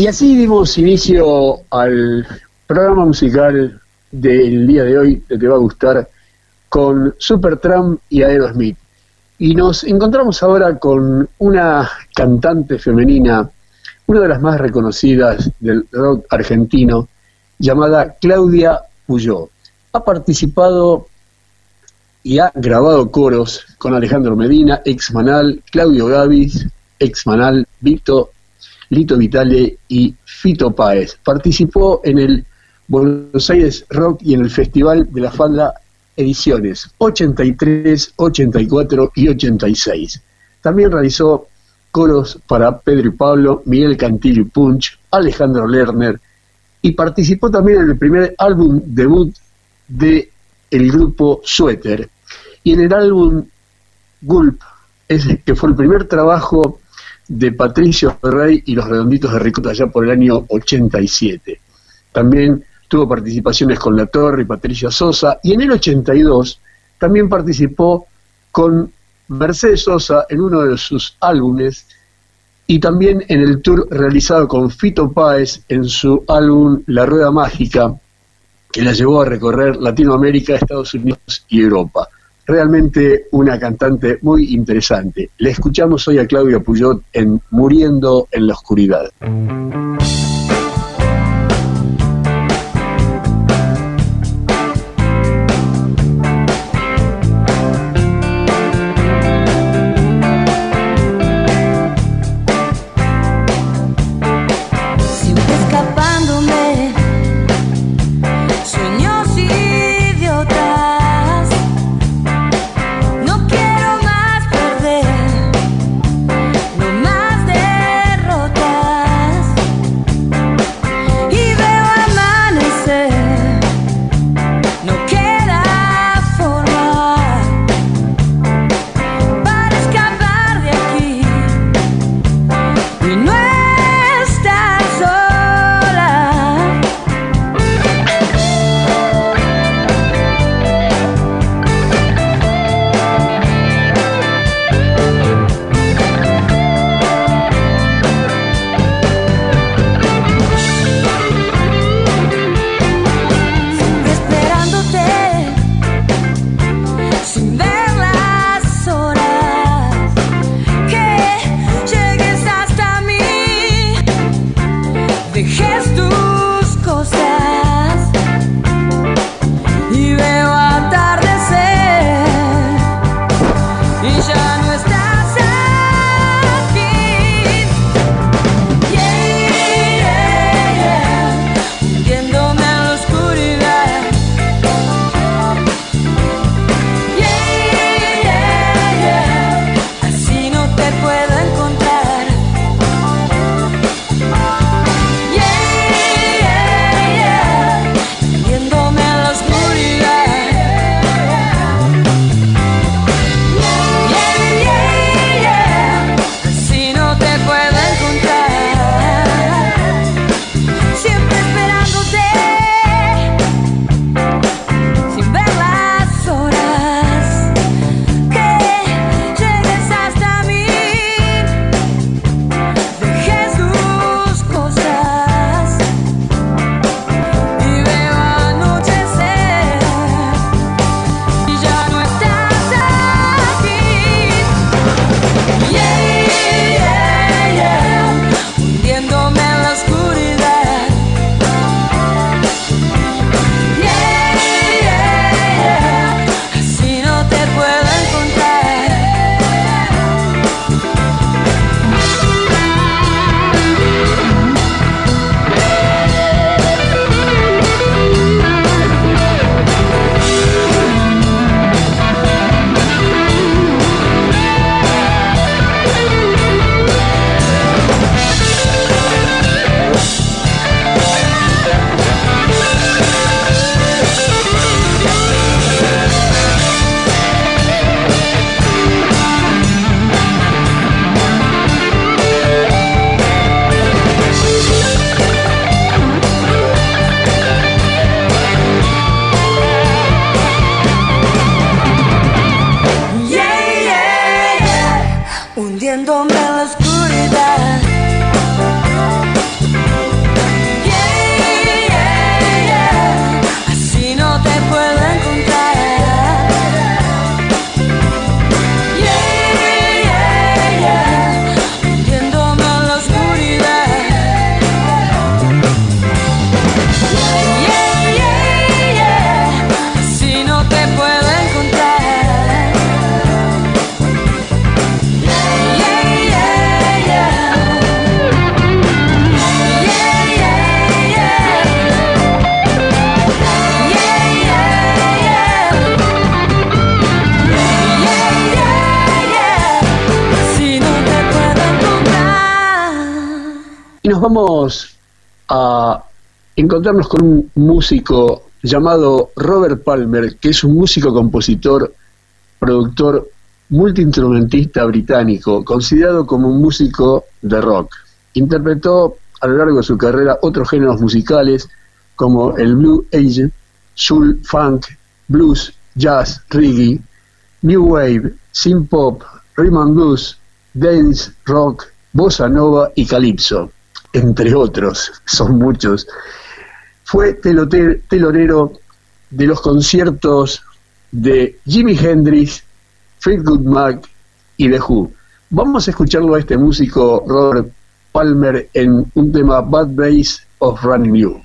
Y así dimos inicio al programa musical del día de hoy, que te va a gustar, con Supertramp y Aerosmith. Y nos encontramos ahora con una cantante femenina, una de las más reconocidas del rock argentino, llamada Claudia Puyó. Ha participado y ha grabado coros con Alejandro Medina, ex Manal, Claudio Gavis, ex Manal, Vito, Lito Vitale y Fito Páez. Participó en el Buenos Aires Rock y en el Festival de la Falda ediciones 83, 84 y 86. También realizó coros para Pedro y Pablo, Miguel Cantillo y Punch, Alejandro Lerner y participó también en el primer álbum debut de el grupo Suéter y en el álbum Gulp, que fue el primer trabajo de Patricio Rey y los Redonditos de Ricota allá por el año 87. También tuvo participaciones con La Torre y Patricia Sosa, y en el 82 también participó con Mercedes Sosa en uno de sus álbumes y también en el tour realizado con Fito Páez en su álbum La Rueda Mágica, que la llevó a recorrer Latinoamérica, Estados Unidos y Europa. Realmente una cantante muy interesante. Le escuchamos hoy a Claudia Puyot en Muriendo en la Oscuridad. Encontrarnos con un músico llamado Robert Palmer, que es un músico, compositor, productor, multiinstrumentista británico, considerado como un músico de rock. Interpretó a lo largo de su carrera otros géneros musicales como el Blue Age, Soul, Funk, Blues, Jazz, Reggae, New Wave, Synth Pop, Rhythm and Blues, Dance, Rock, Bossa Nova y Calypso, entre otros, son muchos. Fue telonero de los conciertos de Jimi Hendrix, Fleetwood Mac y The Who. Vamos a escucharlo a este músico Robert Palmer en un tema Bad Days of Running You.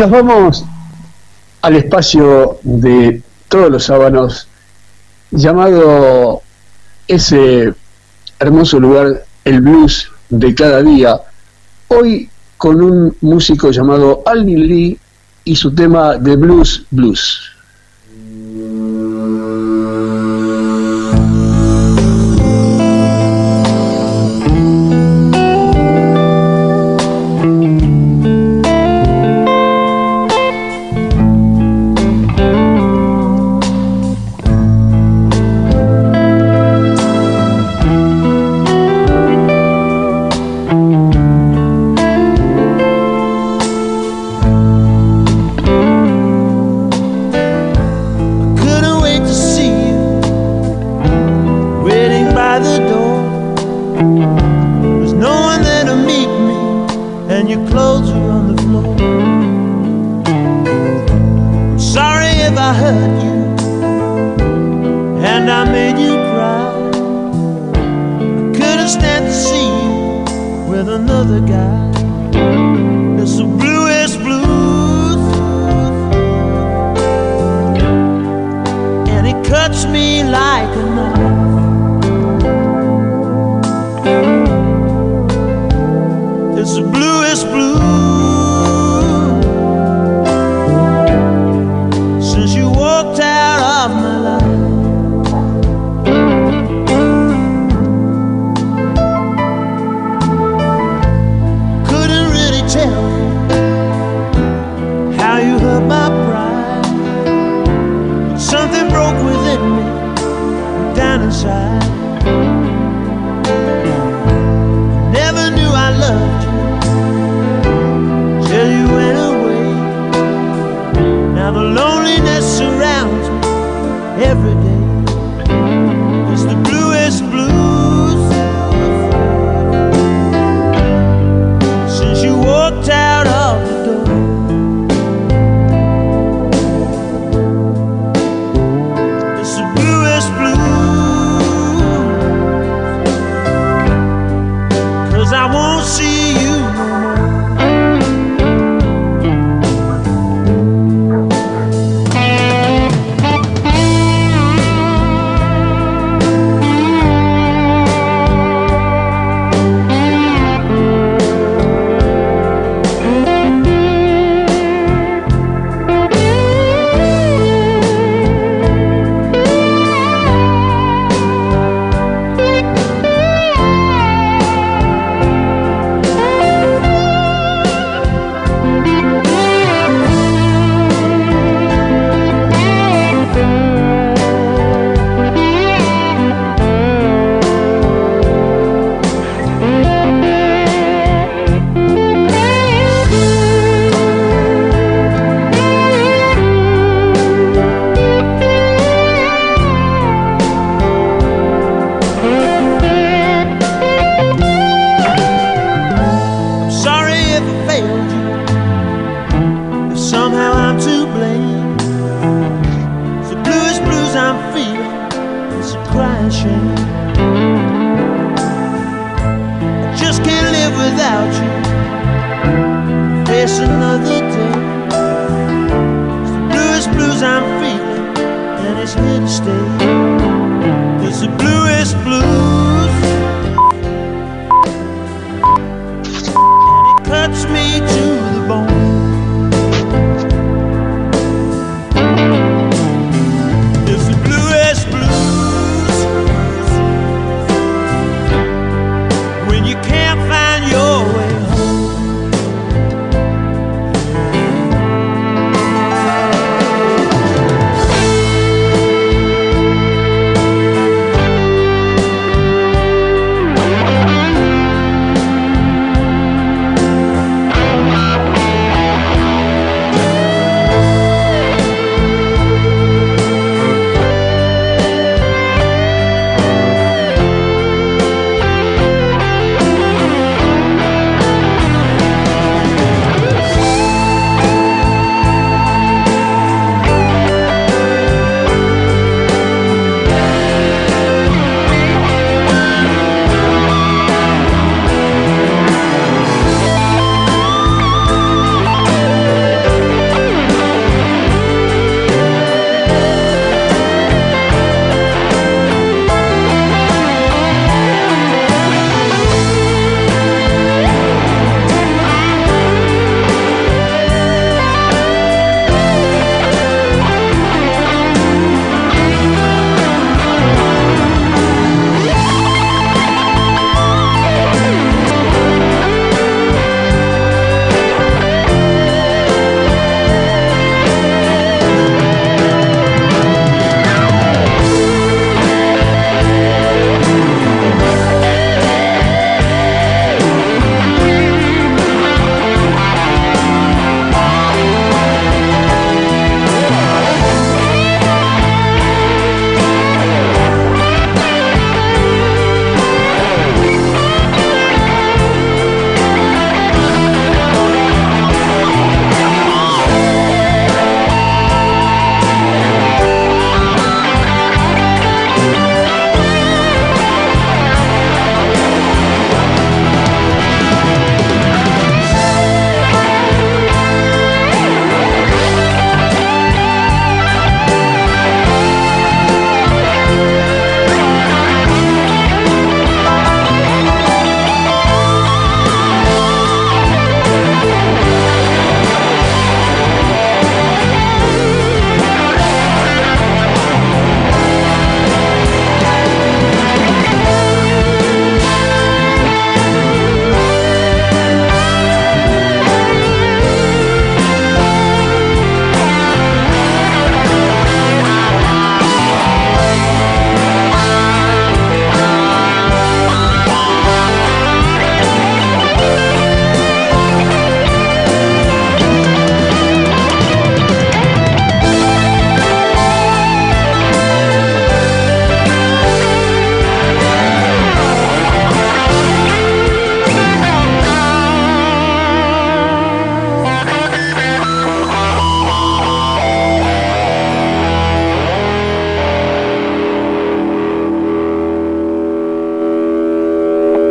Nos vamos al espacio de todos los sábanos, llamado ese hermoso lugar, el blues de cada día. Hoy con un músico llamado Alvin Lee y su tema de blues blues.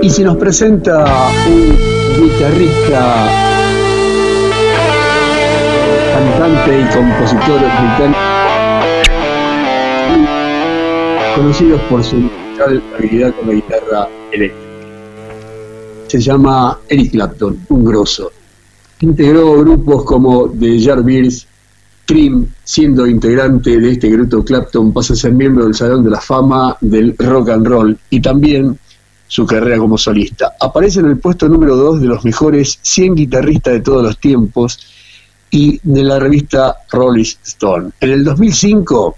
Y se nos presenta un guitarrista, cantante y compositor británico, conocidos por su habilidad con la guitarra eléctrica. Se llama Eric Clapton, un grosso. Integró grupos como The Yardbirds, Cream, siendo integrante de este grupo Clapton, pasa a ser miembro del Salón de la Fama del Rock and Roll y también su carrera como solista. Aparece en el puesto número 2 de los mejores 100 guitarristas de todos los tiempos y de la revista Rolling Stone. En el 2005,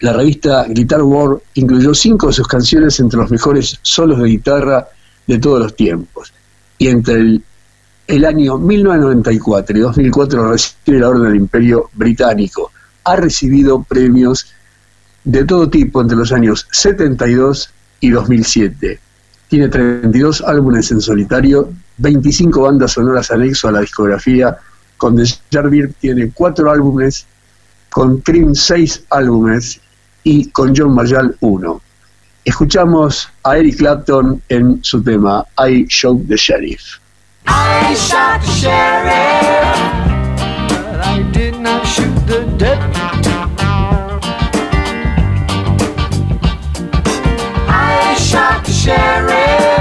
la revista Guitar World incluyó cinco de sus canciones entre los mejores solos de guitarra de todos los tiempos. Y entre el, el año 1994 y 2004 recibe la Orden del Imperio Británico. Ha recibido premios de todo tipo entre los años 72 y 2007. Tiene 32 álbumes en solitario, 25 bandas sonoras anexo a la discografía. Con The Jarvir tiene 4 álbumes, con Cream 6 álbumes y con John Mayall 1. Escuchamos a Eric Clapton en su tema I Shot the Sheriff. I shot the sheriff, but I did not shoot the deputy. Shot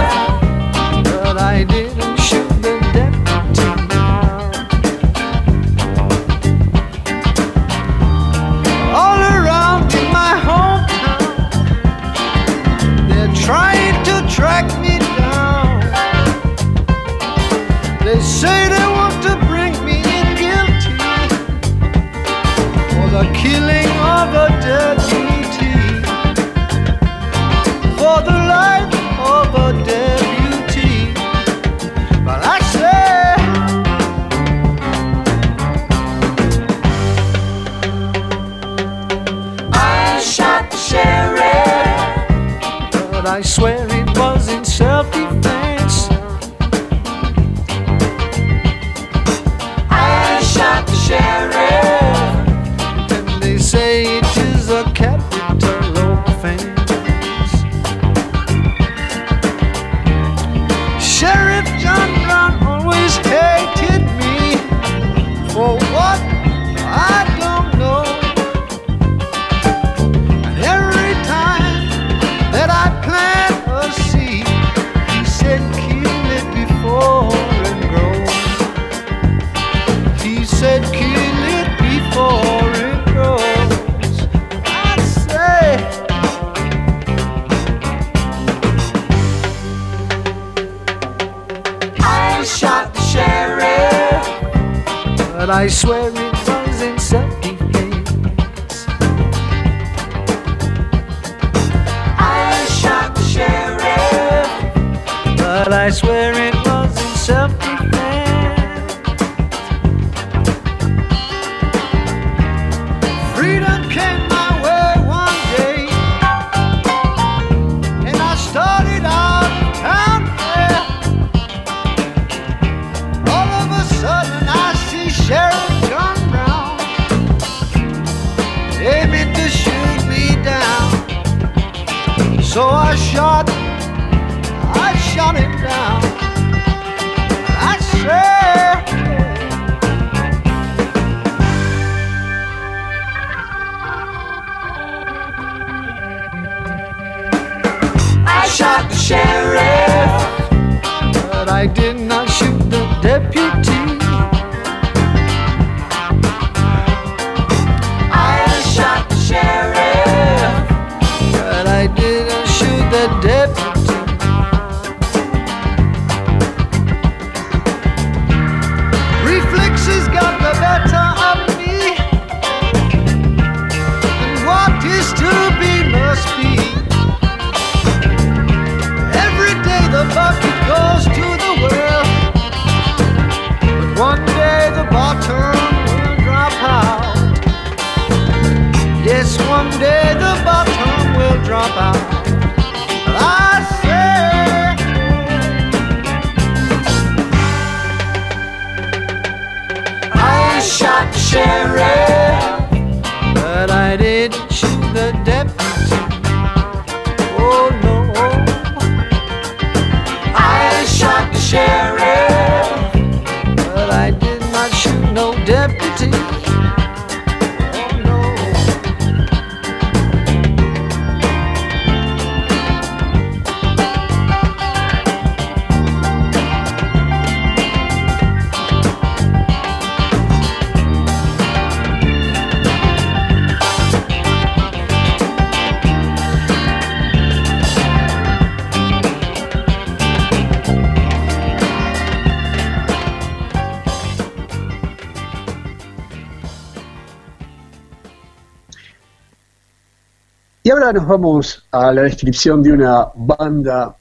ahora nos vamos a la descripción de una banda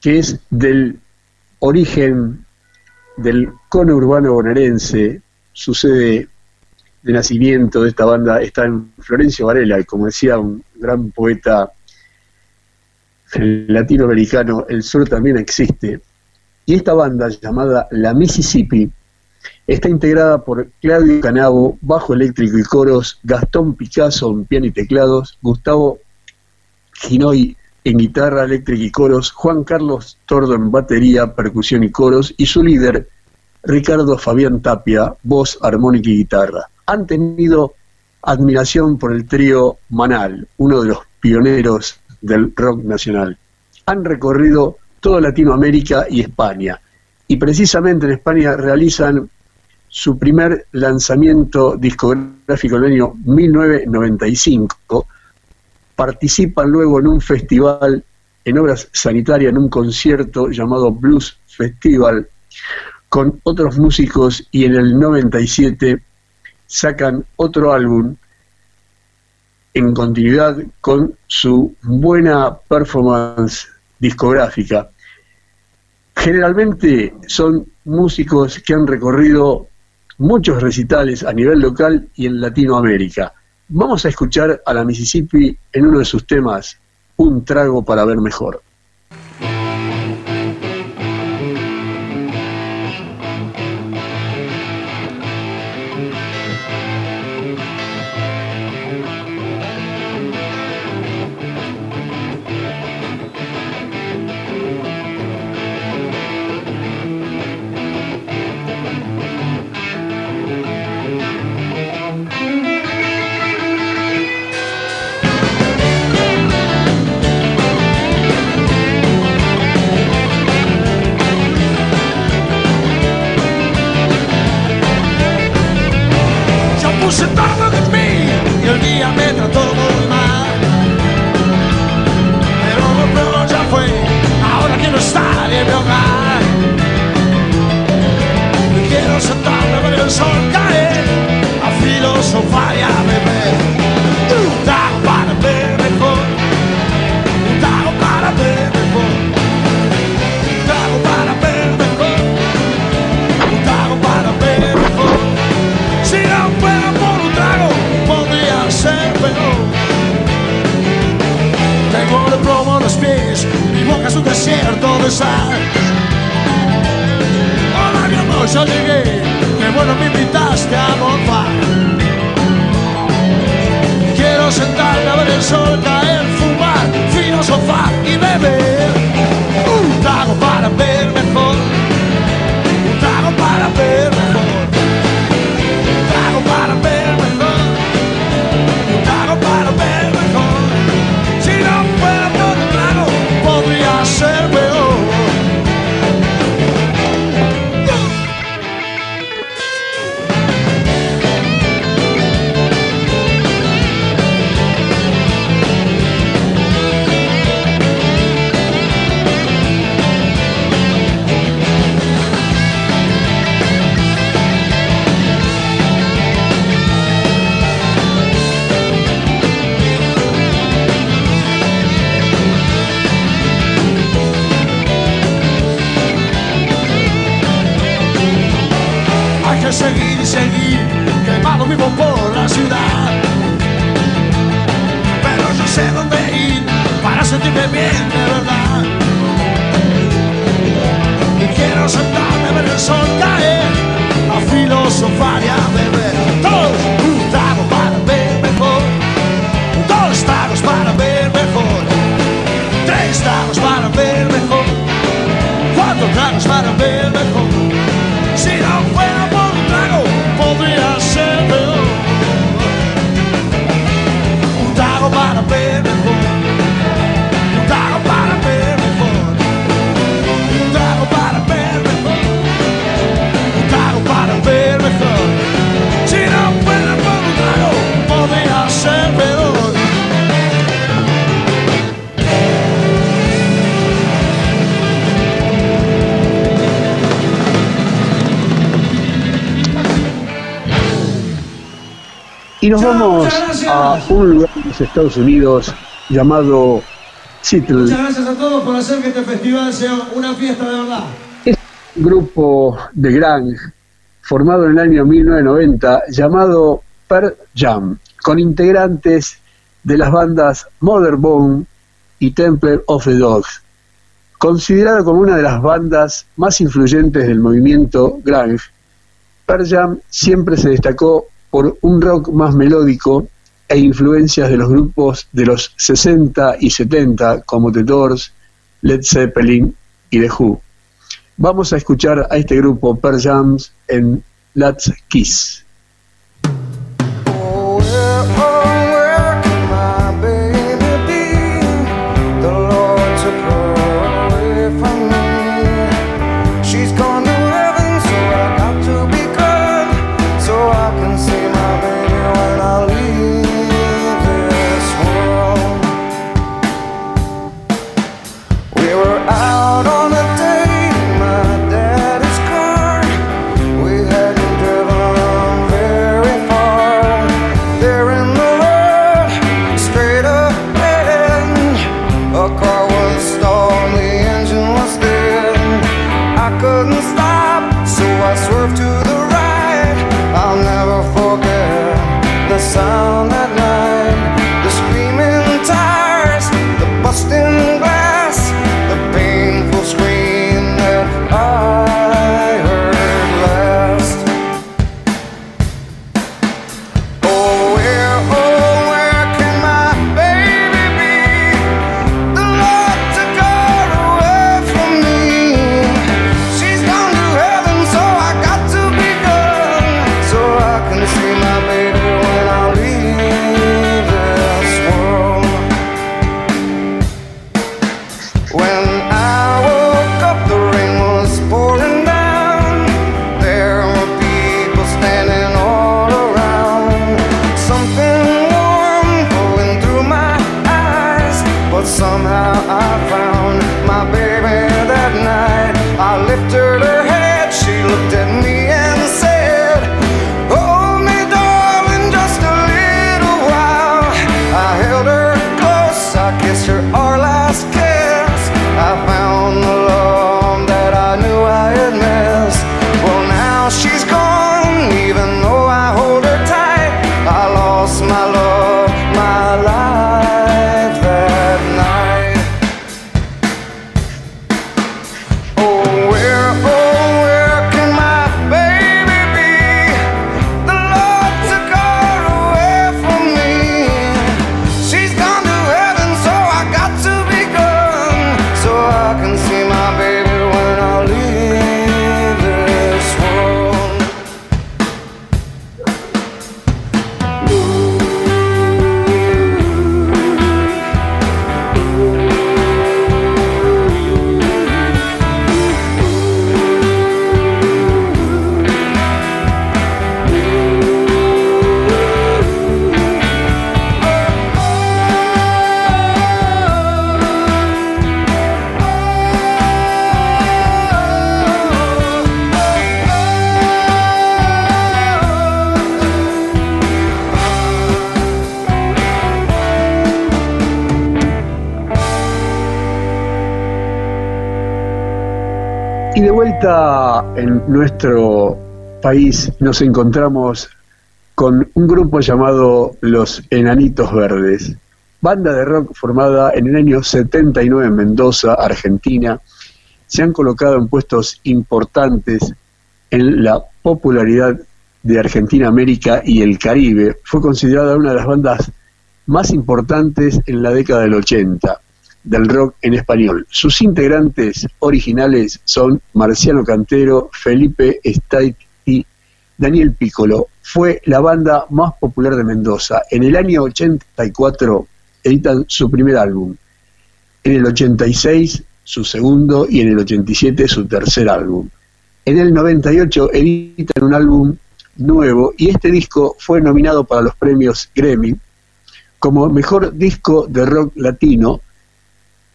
que es del origen del cono urbano bonaerense. Su sede de nacimiento de esta banda está en Florencio Varela, y como decía un gran poeta latinoamericano, el sur también existe. Y esta banda llamada La Mississippi Está integrada por Claudio Canabo, bajo eléctrico y coros, Gastón Picasso en piano y teclados, Gustavo Ginoy en guitarra eléctrica y coros, Juan Carlos Tordo en batería, percusión y coros, y su líder, Ricardo Fabián Tapia, voz, armónica y guitarra. Han tenido admiración por el trío Manal, uno de los pioneros del rock nacional. Han recorrido toda Latinoamérica y España, y precisamente en España realizan su primer lanzamiento discográfico en el año 1995. Participan luego en un festival en obras sanitarias, en un concierto llamado Blues Festival, con otros músicos y en el 97 sacan otro álbum en continuidad con su buena performance discográfica. Generalmente son músicos que han recorrido muchos recitales a nivel local y en Latinoamérica. Vamos a escuchar a la Mississippi en uno de sus temas, Un trago para ver mejor. Hola, mi amor, yo llegué, qué bueno me invitaste a morfar. Quiero sentarme a ver el sol caer, fumar, filosofar y beber. Un trago para ver mejor, un trago para ver nos vamos a un lugar de los Estados Unidos llamado Seattle. Muchas gracias a todos por hacer que este festival sea una fiesta de verdad. Es un grupo de grunge formado en el año 1990 llamado Pearl Jam, con integrantes de las bandas Motherbone y Temple of the Dogs. Considerado como una de las bandas más influyentes del movimiento grunge, Pearl Jam siempre se destacó por un rock más melódico e influencias de los grupos de los 60 y 70 como The Doors, Led Zeppelin y The Who. Vamos a escuchar a este grupo Pearl Jam en Let's Kiss. En nuestro país nos encontramos con un grupo llamado Los Enanitos Verdes, banda de rock formada en el año 79 en Mendoza, Argentina. Se han colocado en puestos importantes en la popularidad de Argentina, América y el Caribe. Fue considerada una de las bandas más importantes en la década del 80. Del rock en español. Sus integrantes originales son Marciano Cantero, Felipe Staiti, Daniel Piccolo. Fue la banda más popular de Mendoza. En el año 84 editan su primer álbum. En el 86 su segundo y en el 87 su tercer álbum. En el 98 editan un álbum nuevo y este disco fue nominado para los premios Grammy como mejor disco de rock latino.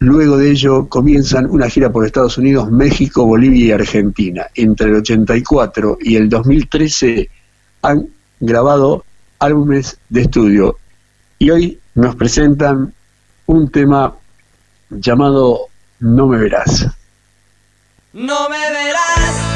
Luego de ello comienzan una gira por Estados Unidos, México, Bolivia y Argentina. Entre el 84 y el 2013 han grabado álbumes de estudio y hoy nos presentan un tema llamado No me verás. No me verás,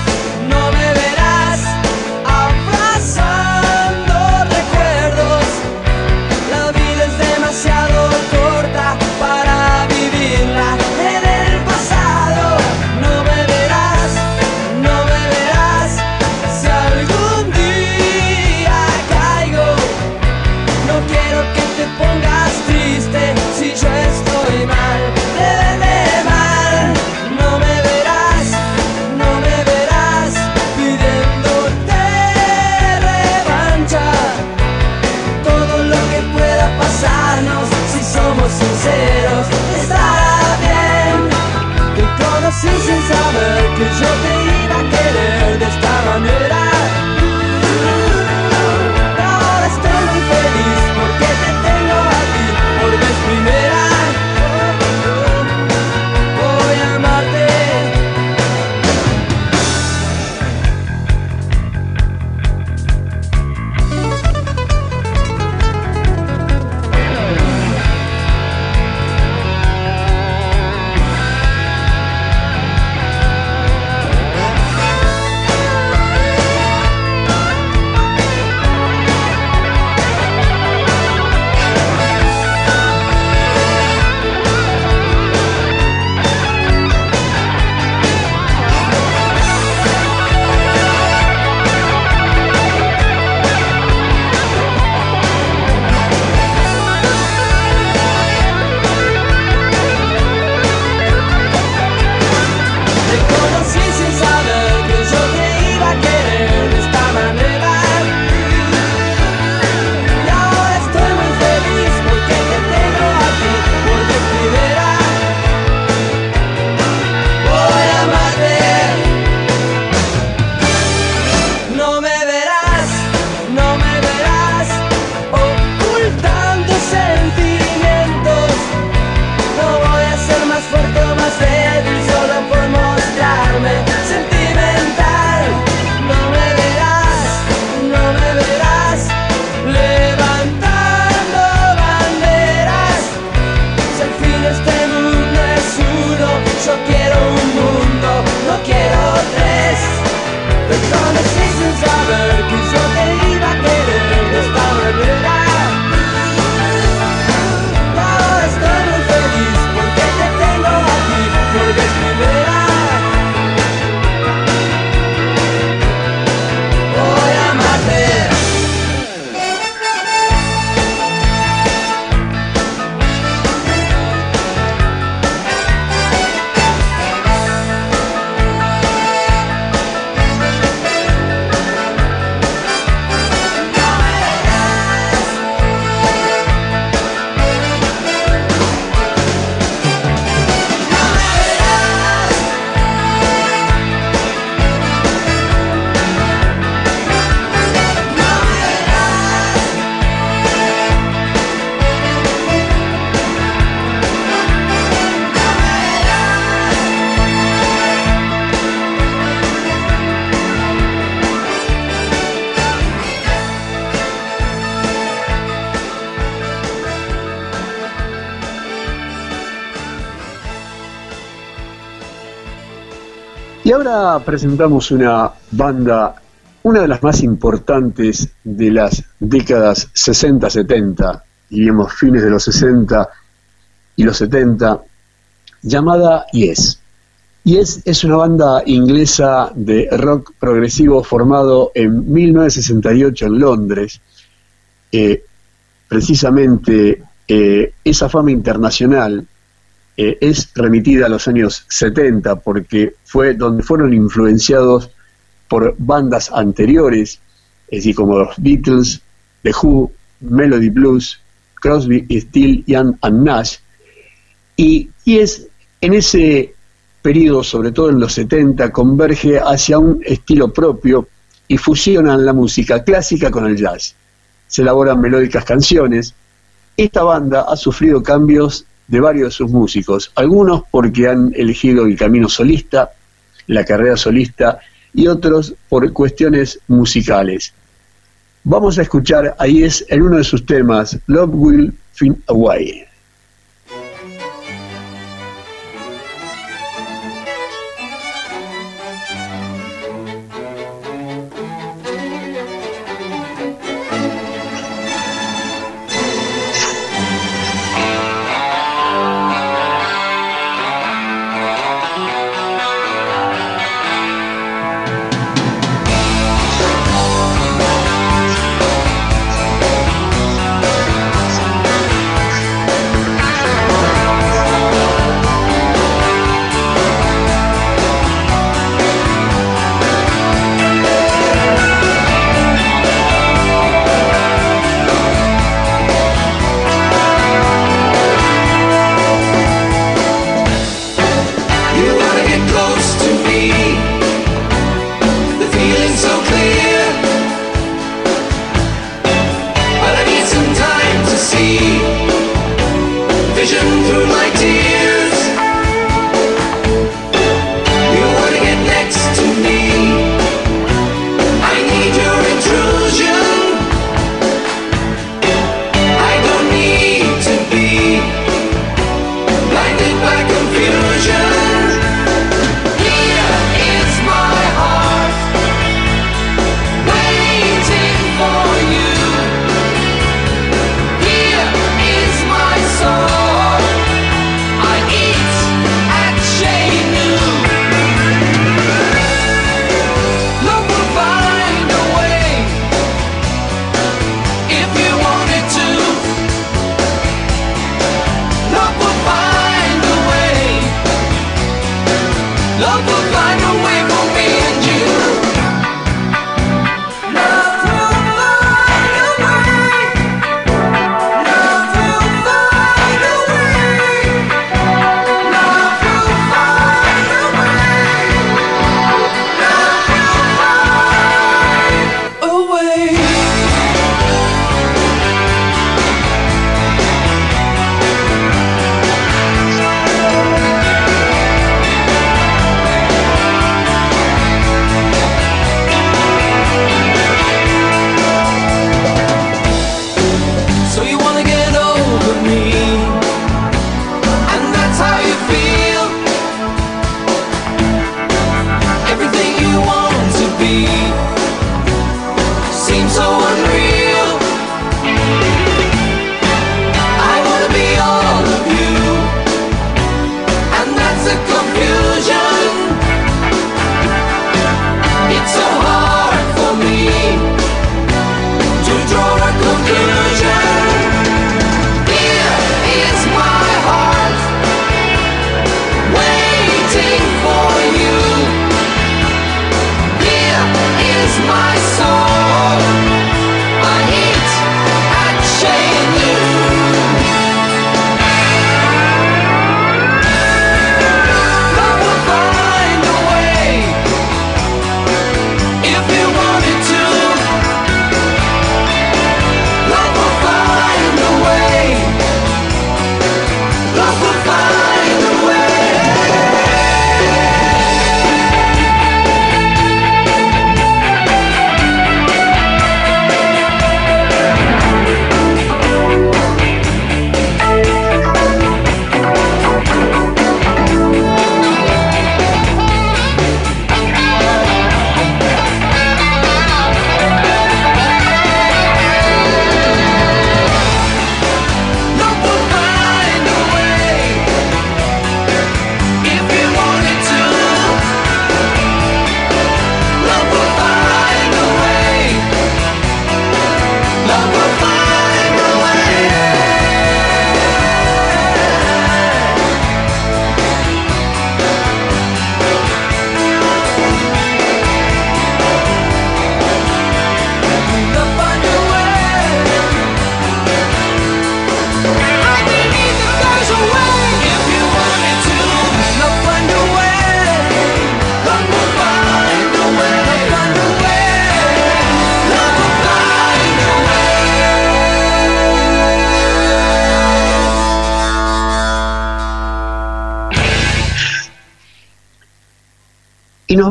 Presentamos una banda, una de las más importantes de las décadas 60-70, diríamos fines de los 60 y los 70, llamada Yes. Yes es una banda inglesa de rock progresivo formado en 1968 en Londres. Eh, precisamente eh, esa fama internacional eh, es remitida a los años 70 porque fue donde fueron influenciados por bandas anteriores, es decir, como los Beatles, The Who, Melody Blues, Crosby, Still, Young and Nash, y, y es en ese periodo, sobre todo en los 70, converge hacia un estilo propio y fusionan la música clásica con el jazz. Se elaboran melódicas canciones. Esta banda ha sufrido cambios de varios de sus músicos, algunos porque han elegido el camino solista, la carrera solista, y otros por cuestiones musicales. Vamos a escuchar, ahí es en uno de sus temas, Love Will Find Away.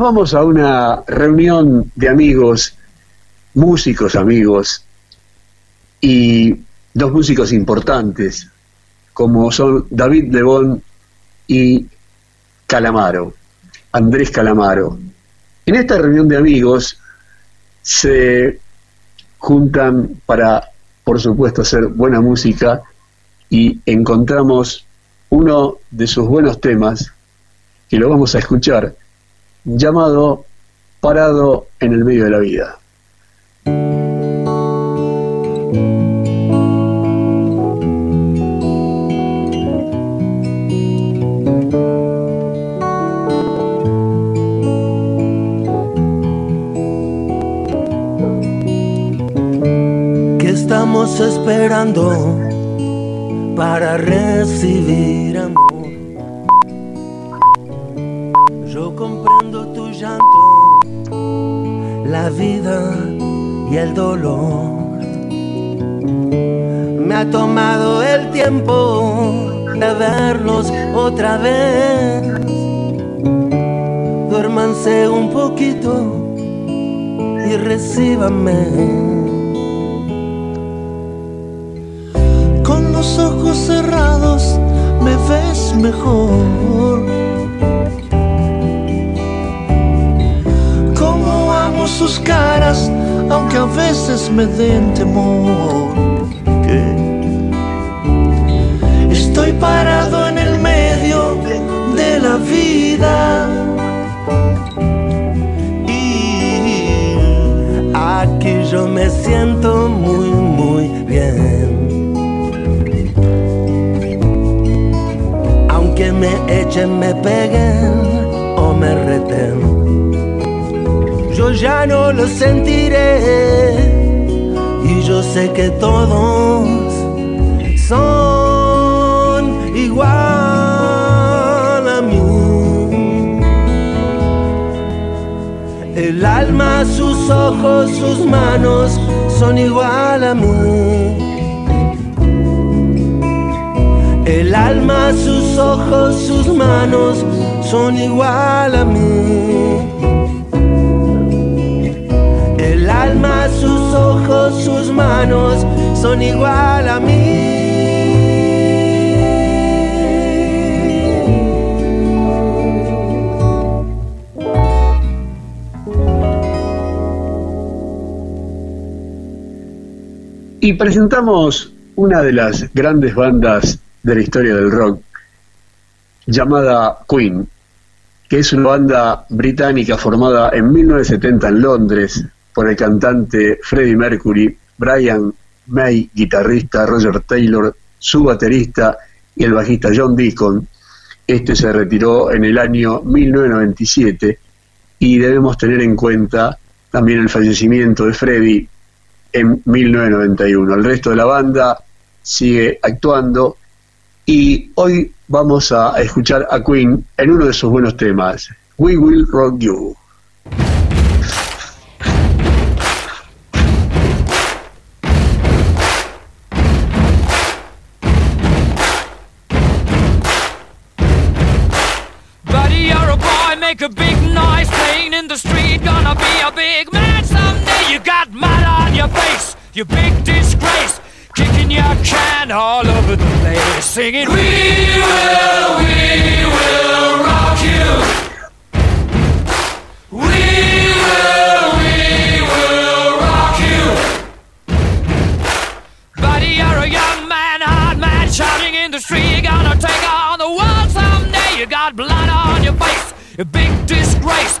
Vamos a una reunión de amigos, músicos amigos, y dos músicos importantes, como son David Lebón y Calamaro, Andrés Calamaro. En esta reunión de amigos se juntan para, por supuesto, hacer buena música y encontramos uno de sus buenos temas, que lo vamos a escuchar, llamado Parado en el medio de la vida. ¿Qué estamos esperando para recibir amor? La vida y el dolor. Me ha tomado el tiempo de verlos otra vez. Duérmanse un poquito y recíbanme. Con los ojos cerrados me ves mejor. Sus caras, aunque a veces me den temor. Estoy parado en el medio de la vida. Y aquí yo me siento muy, muy bien. Aunque me echen, me peguen o me reten, ya no lo sentiré. Y yo sé que todos son igual a mí. El alma, sus ojos, sus manos son igual a mí. El alma, sus ojos, sus manos son igual a mí. Sus ojos, sus manos son igual a mí. Y presentamos una de las grandes bandas de la historia del rock, llamada Queen, que es una banda británica formada en 1970 en Londres por el cantante Freddie Mercury, Brian May, guitarrista, Roger Taylor, su baterista y el bajista John Deacon. Este se retiró en el año 1997 y debemos tener en cuenta también el fallecimiento de Freddie en 1991. El resto de la banda sigue actuando y hoy vamos a escuchar a Queen en uno de sus buenos temas, We Will Rock You. Big man someday. You got mud on your face, you big disgrace. Kicking your can all over the place, singing, We will, we will rock you. We will, we will rock you. Buddy, you're a young man, hard man, shouting in the street. You're gonna take on the world someday. You got blood on your face, a big disgrace,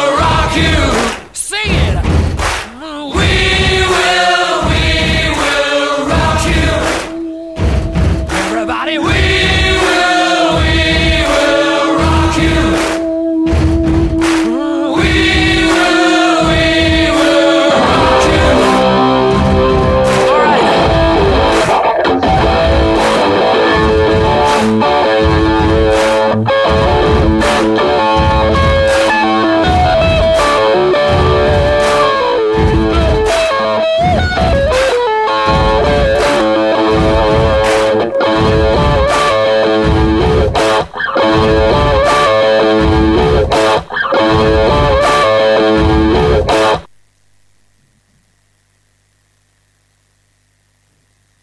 you. Sing it. We will,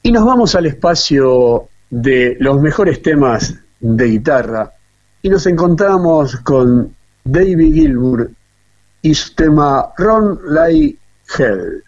Y nos vamos al espacio de los mejores temas de guitarra y nos encontramos con David Gilmour y su tema Run Like Hell.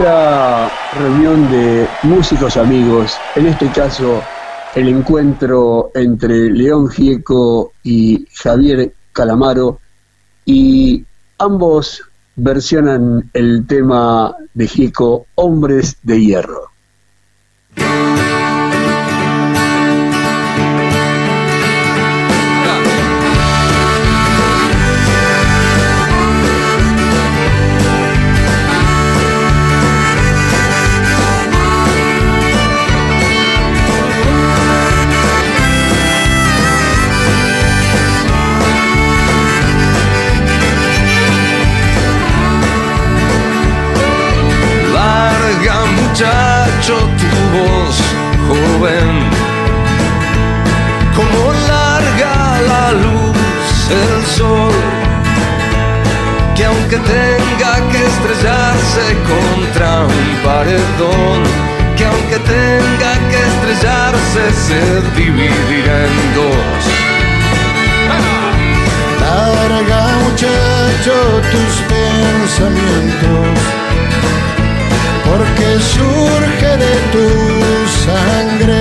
Reunión de músicos amigos, en este caso el encuentro entre León Gieco y Javier Calamaro, y ambos versionan el tema de Gieco, Hombres de Hierro. Estrellarse contra un paredón, que aunque tenga que estrellarse se dividirá en dos. Larga muchacho tus pensamientos, porque surge de tu sangre,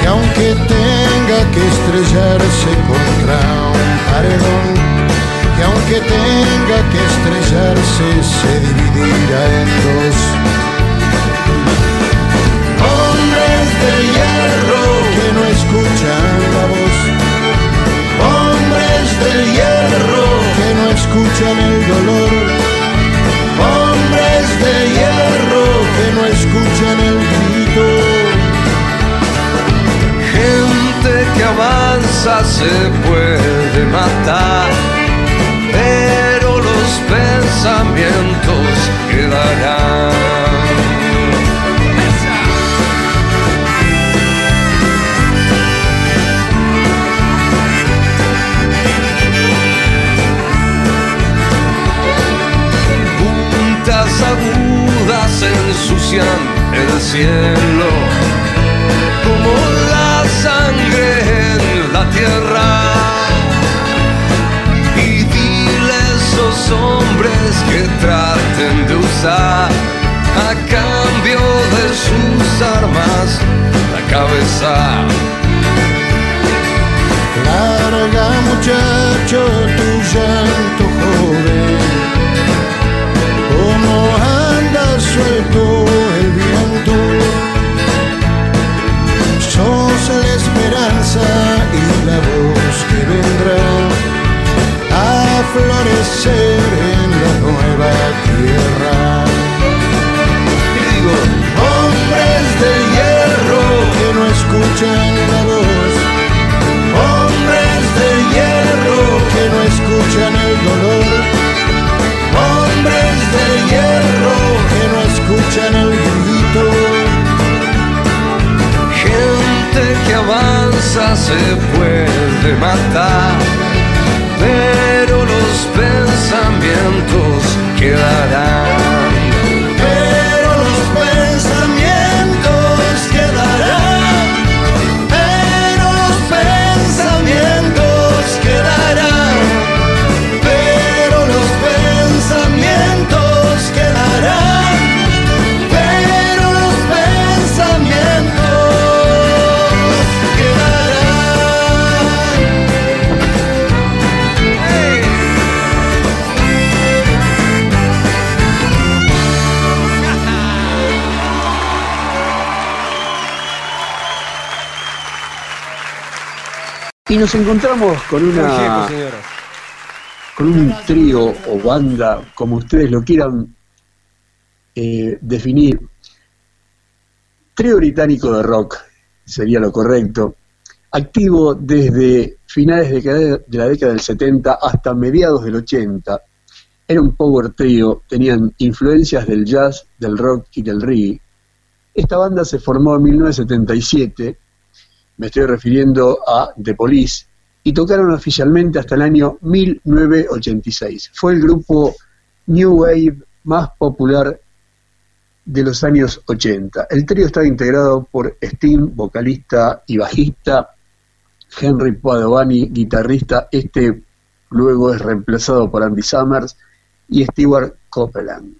que aunque tenga que estrellarse contra un paredón, que aunque tenga que estrellarse se dividirá en dos. Hombres de hierro que no escuchan la voz Hombres del hierro que no escuchan el dolor. Hombres de hierro que no escuchan el grito. Gente que avanza se puede matar, el cielo como la sangre en la tierra. Y dile a esos hombres que traten de a cambio de sus armas la cabeza. Larga muchacho tu llanto joven, como anda suelto el viento. Sos la esperanza y la voz que vendrá a florecer en la nueva Hombres de hierro que no escuchan el dolor. Hombres de hierro que no escuchan el grito. gente que avanza se puede matar, pero los pensamientos nos encontramos con una con un trío o banda, como ustedes lo quieran eh, definir, trío británico de rock sería lo correcto, activo desde finales de, la década del 70 hasta mediados del 80. Era un power trío, tenían influencias del jazz, del rock y del reggae. Esta banda se formó en 1977 me estoy refiriendo a The Police, y tocaron oficialmente hasta el año 1986. Fue el grupo New Wave más popular de los años 80. El trío está integrado por Steam, vocalista y bajista, Henry Padovani, guitarrista, este luego es reemplazado por Andy Summers, y Stewart Copeland,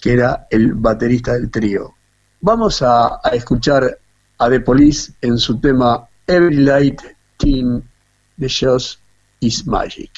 que era el baterista del trío. Vamos a escuchar a The Police en su tema Every Light Team de Just Is Magic.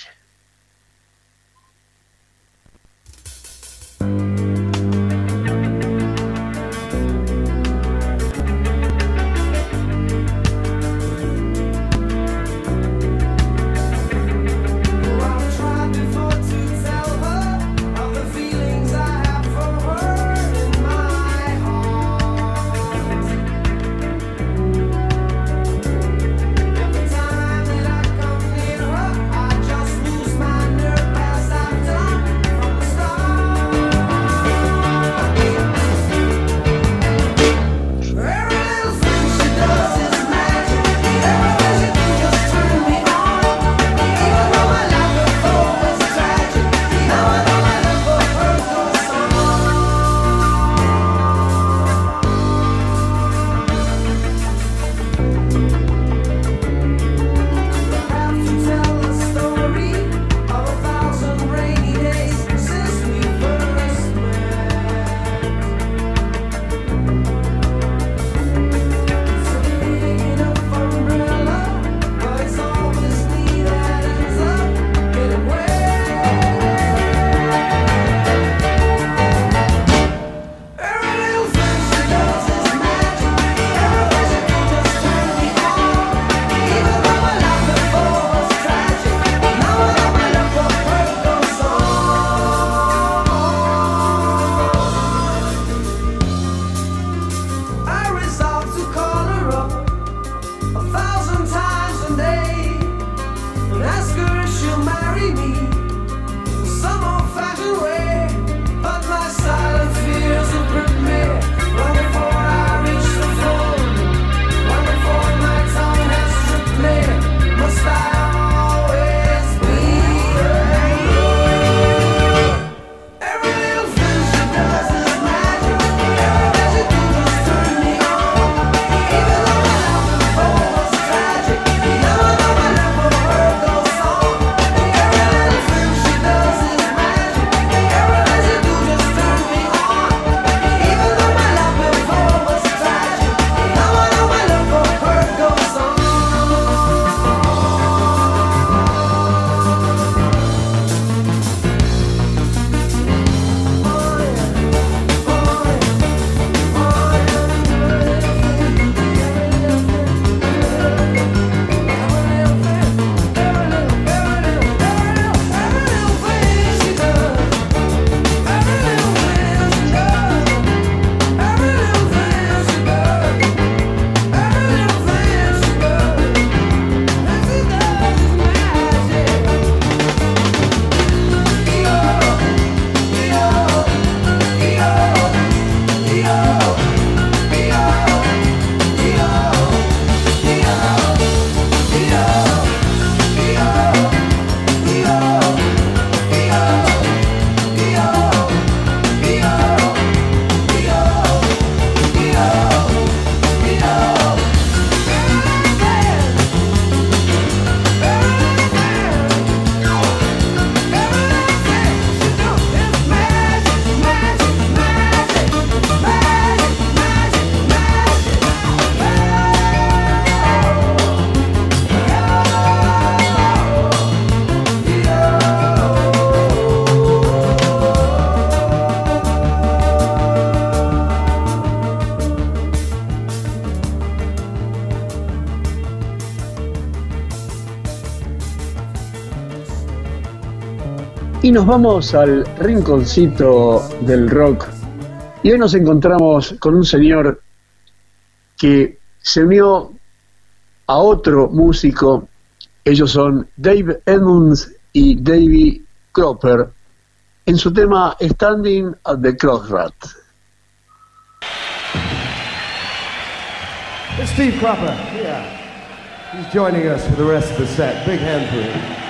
Y nos vamos al rinconcito del rock. Y hoy nos encontramos con un señor que se unió a otro músico. Ellos son Dave Edmunds y Davey Cropper en su tema Standing at the Crossroads. Steve Cropper. Yeah. He's joining us for the rest of the set. Big hand for him.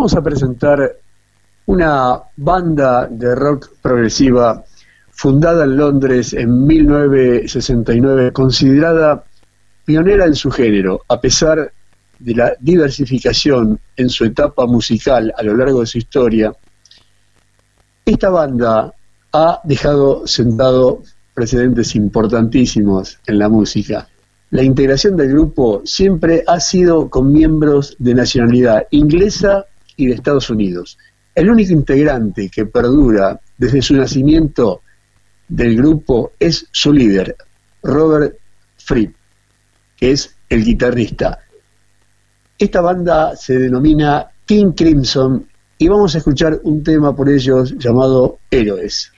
Vamos a presentar una banda de rock progresiva fundada en Londres en 1969, considerada pionera en su género, a pesar de la diversificación en su etapa musical a lo largo de su historia. Esta banda ha dejado sentado precedentes importantísimos en la música. La integración del grupo siempre ha sido con miembros de nacionalidad inglesa y de Estados Unidos. El único integrante que perdura desde su nacimiento del grupo es su líder, Robert Fripp, que es el guitarrista. Esta banda se denomina King Crimson y vamos a escuchar un tema por ellos llamado Héroes.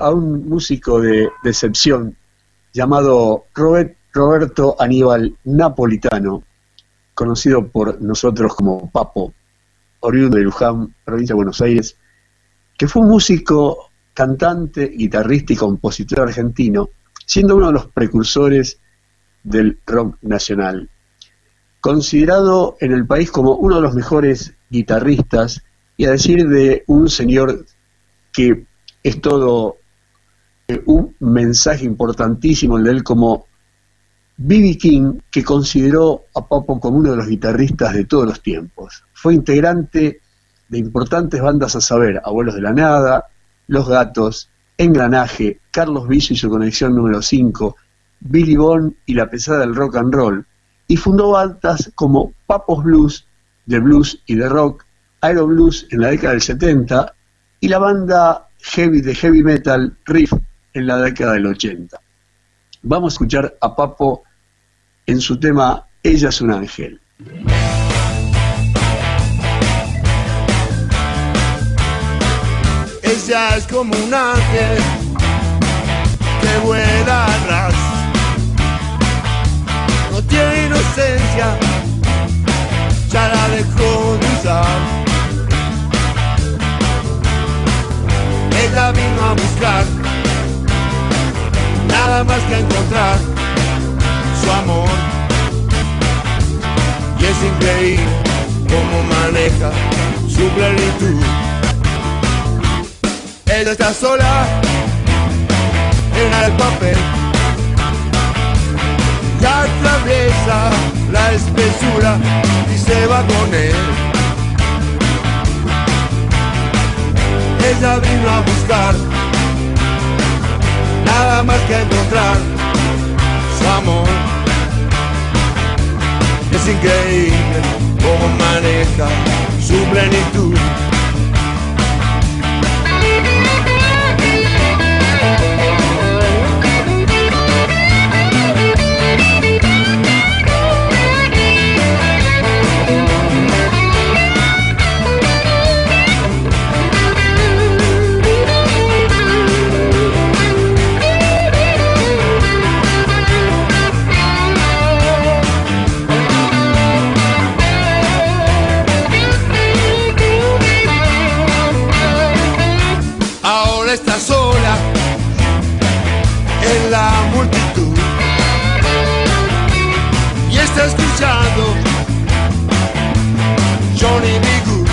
A un músico de decepción llamado Robert- Roberto Aníbal Napolitano, conocido por nosotros como Papo, oriundo de Luján, provincia de Buenos Aires, que fue un músico, cantante, guitarrista y compositor argentino, siendo uno de los precursores del rock nacional. Considerado en el país como uno de los mejores guitarristas, y a decir de un señor que es todo eh, un mensaje importantísimo el de él como B.B. King, que consideró a Papo como uno de los guitarristas de todos los tiempos. Fue integrante de importantes bandas a saber, Abuelos de la Nada, Los Gatos, Engranaje, Carlos Viso y su conexión número 5, Billy Bond y la pesada del rock and roll, y fundó bandas como Papos Blues, de blues y de rock, Aero Blues en la década del 70 y la banda heavy de heavy metal Riff en la década del 80. Vamos a escuchar a Papo en su tema Ella es un ángel. Ella es como un ángel que vuela ras. No tiene inocencia, ya la dejó de usar. Ella vino a buscar nada más que encontrar su amor. Y es increíble cómo maneja su plenitud. Ella está sola en el papel y atraviesa la espesura y se va con él. Ella vino a buscar nada más que encontrar su amor. Es increíble cómo maneja su plenitud. Johnny. Good.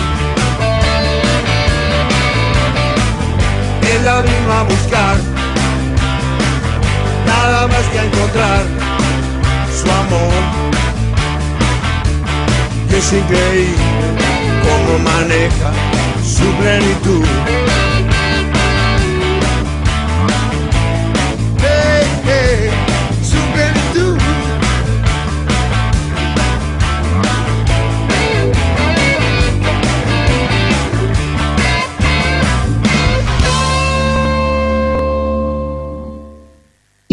Él la vino a buscar, nada más que a encontrar su amor. Y es increíble cómo maneja su plenitud.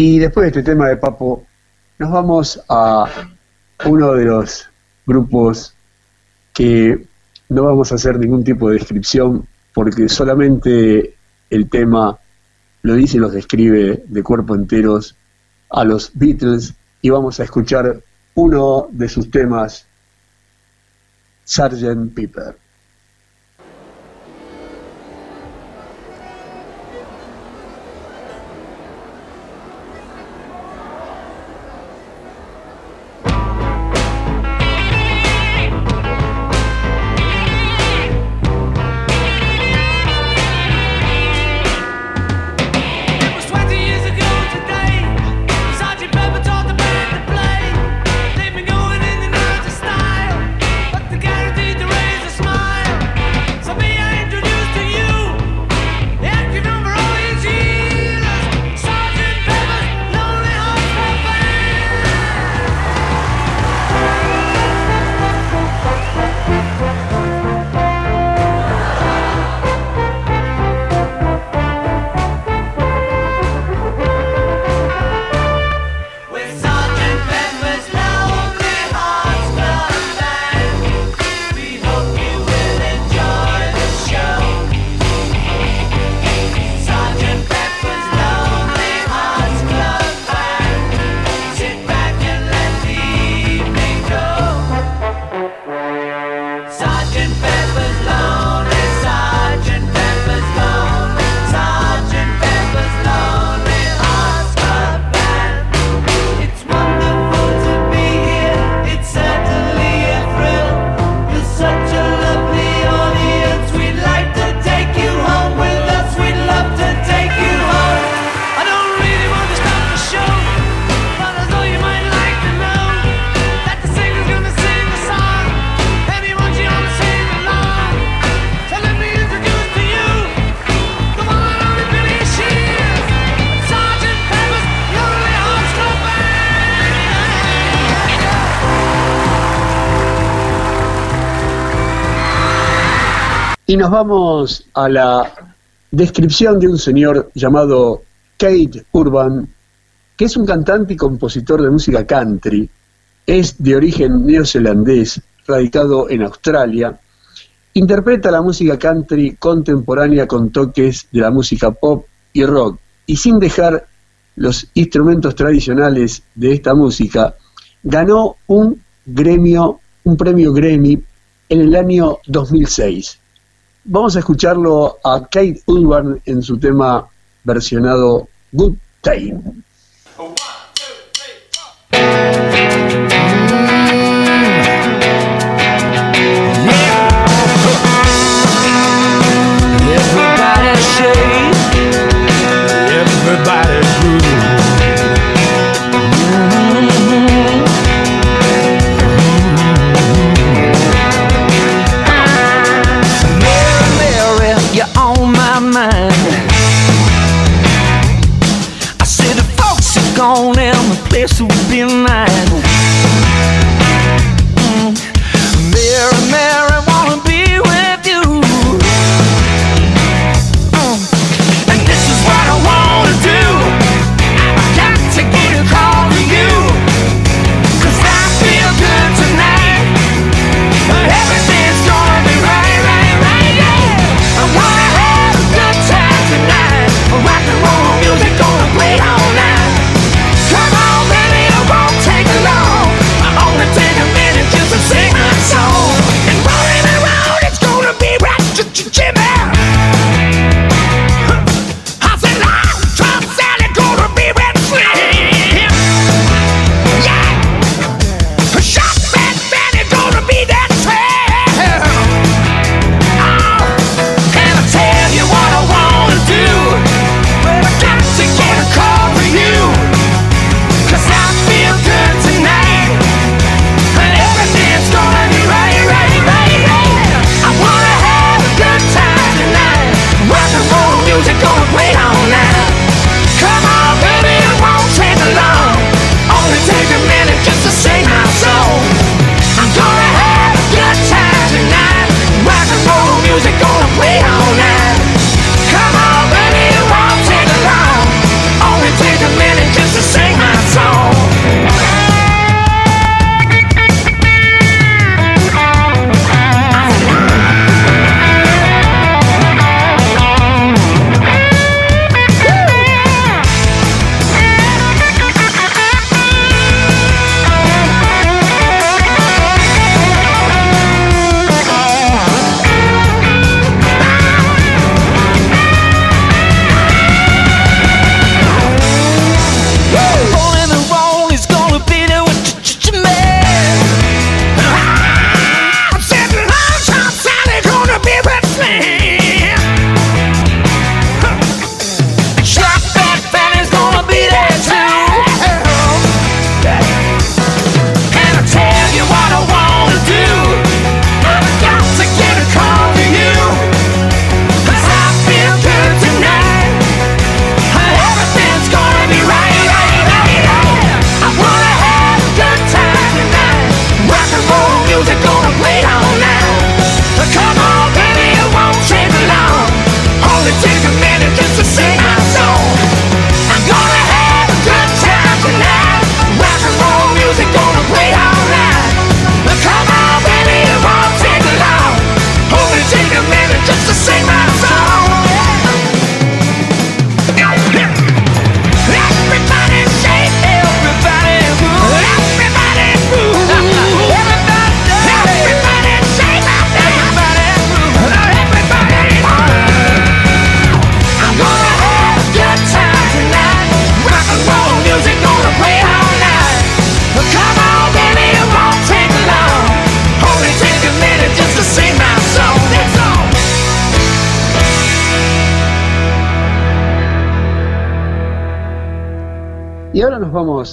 Y después de este tema de Papo, nos vamos a uno de los grupos que no vamos a hacer ningún tipo de descripción porque solamente el tema lo dice y los describe de cuerpo enteros a los Beatles y vamos a escuchar uno de sus temas, Sgt. Pepper. Y nos vamos a la descripción de un señor llamado Kate Urban, que es un cantante y compositor de música country, es de origen neozelandés, radicado en Australia, interpreta la música country contemporánea con toques de la música pop y rock, y sin dejar los instrumentos tradicionales de esta música, ganó un gremio, un premio Grammy en el año 2006. Vamos a escucharlo a Kate Urban en su tema versionado Good Time.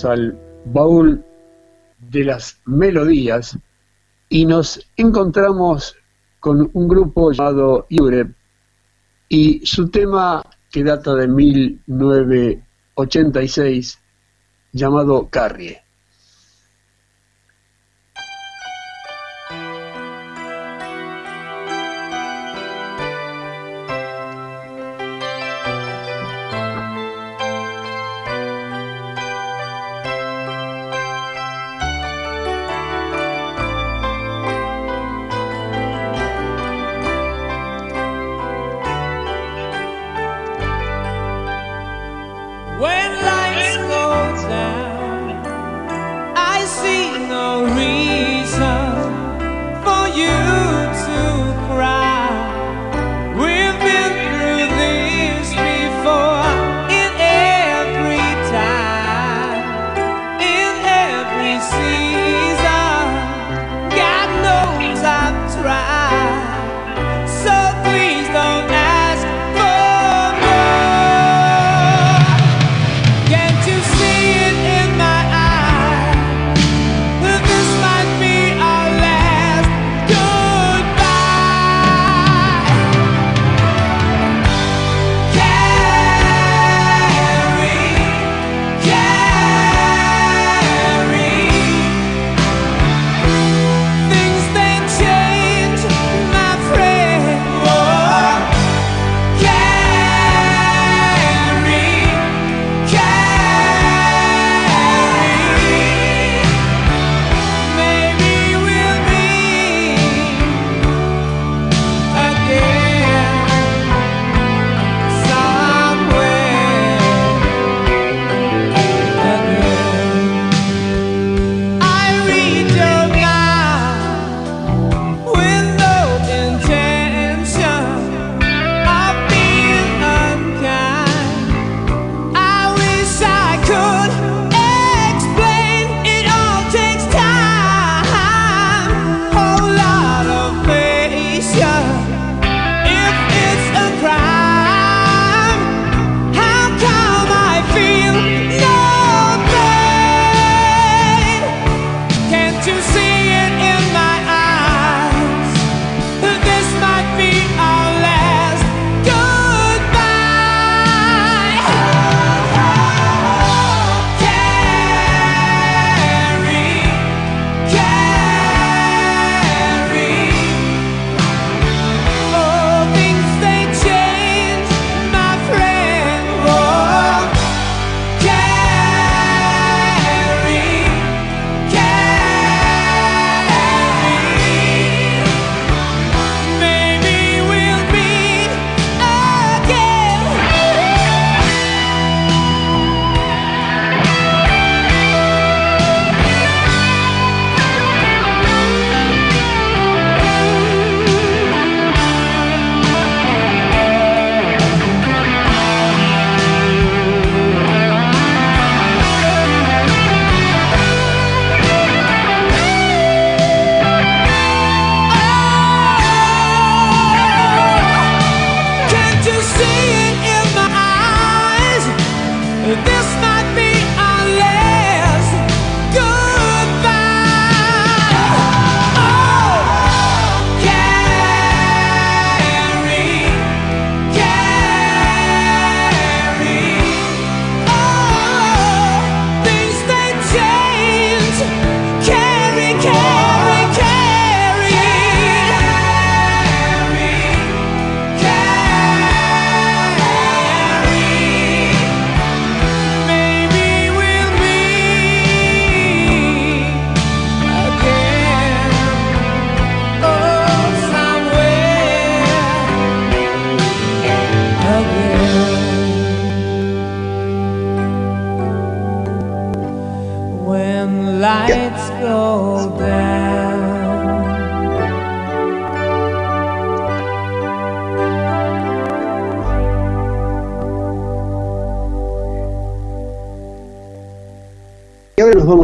al baúl de las melodías y nos encontramos con un grupo llamado Yurep y su tema que data de 1986 llamado Carrie.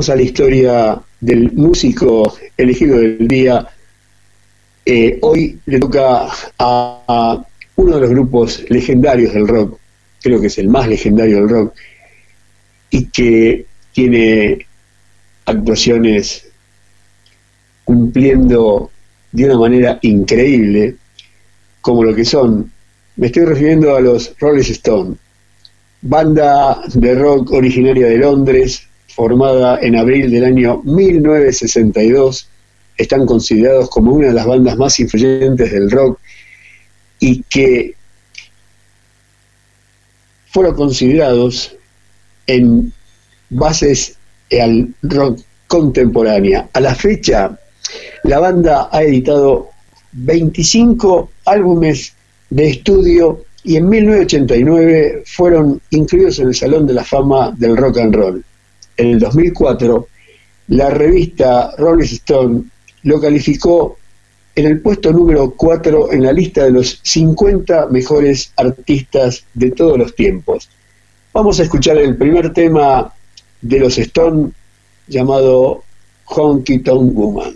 A la historia del músico elegido del día. Eh, hoy le toca a, a uno de los grupos legendarios del rock, creo que es el más legendario del rock, y que tiene actuaciones cumpliendo de una manera increíble, como lo que son. Me estoy refiriendo a los Rolling Stones, banda de rock originaria de Londres, formada en abril del año 1962, están considerados como una de las bandas más influyentes del rock y que fueron considerados en bases al rock contemporánea. A la fecha, la banda ha editado 25 álbumes de estudio y en 1989 fueron incluidos en el Salón de la Fama del Rock and Roll. En el 2004, la revista Rolling Stone lo calificó en el puesto número 4 en la lista de los 50 mejores artistas de todos los tiempos. Vamos a escuchar el primer tema de los Stone llamado Honky Tonk Woman.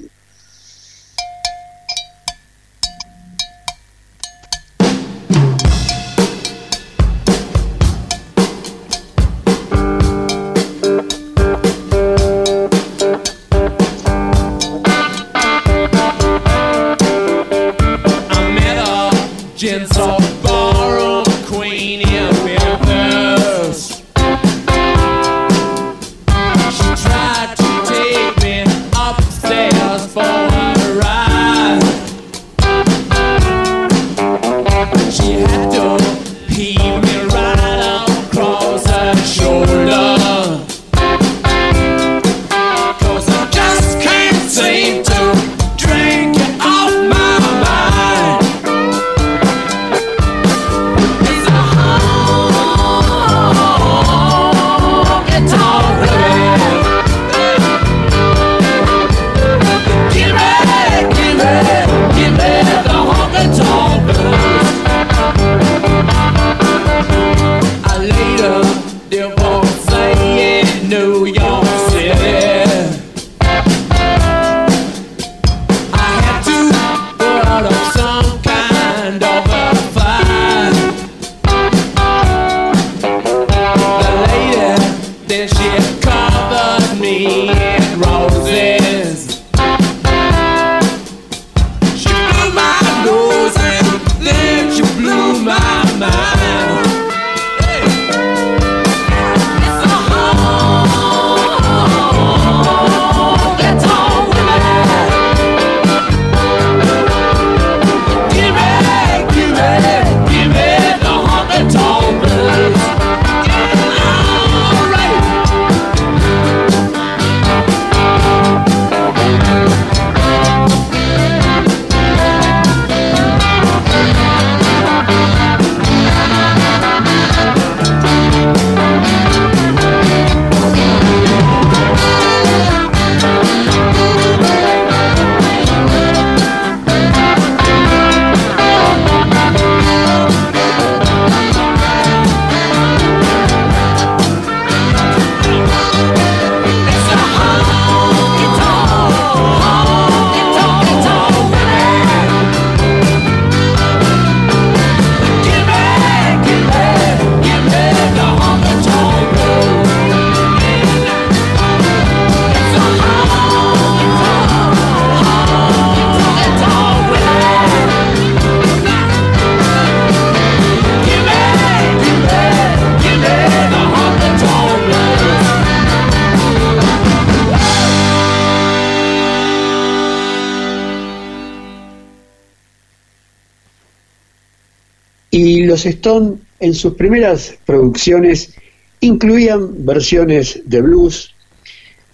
Los Stone en sus primeras producciones incluían versiones de blues,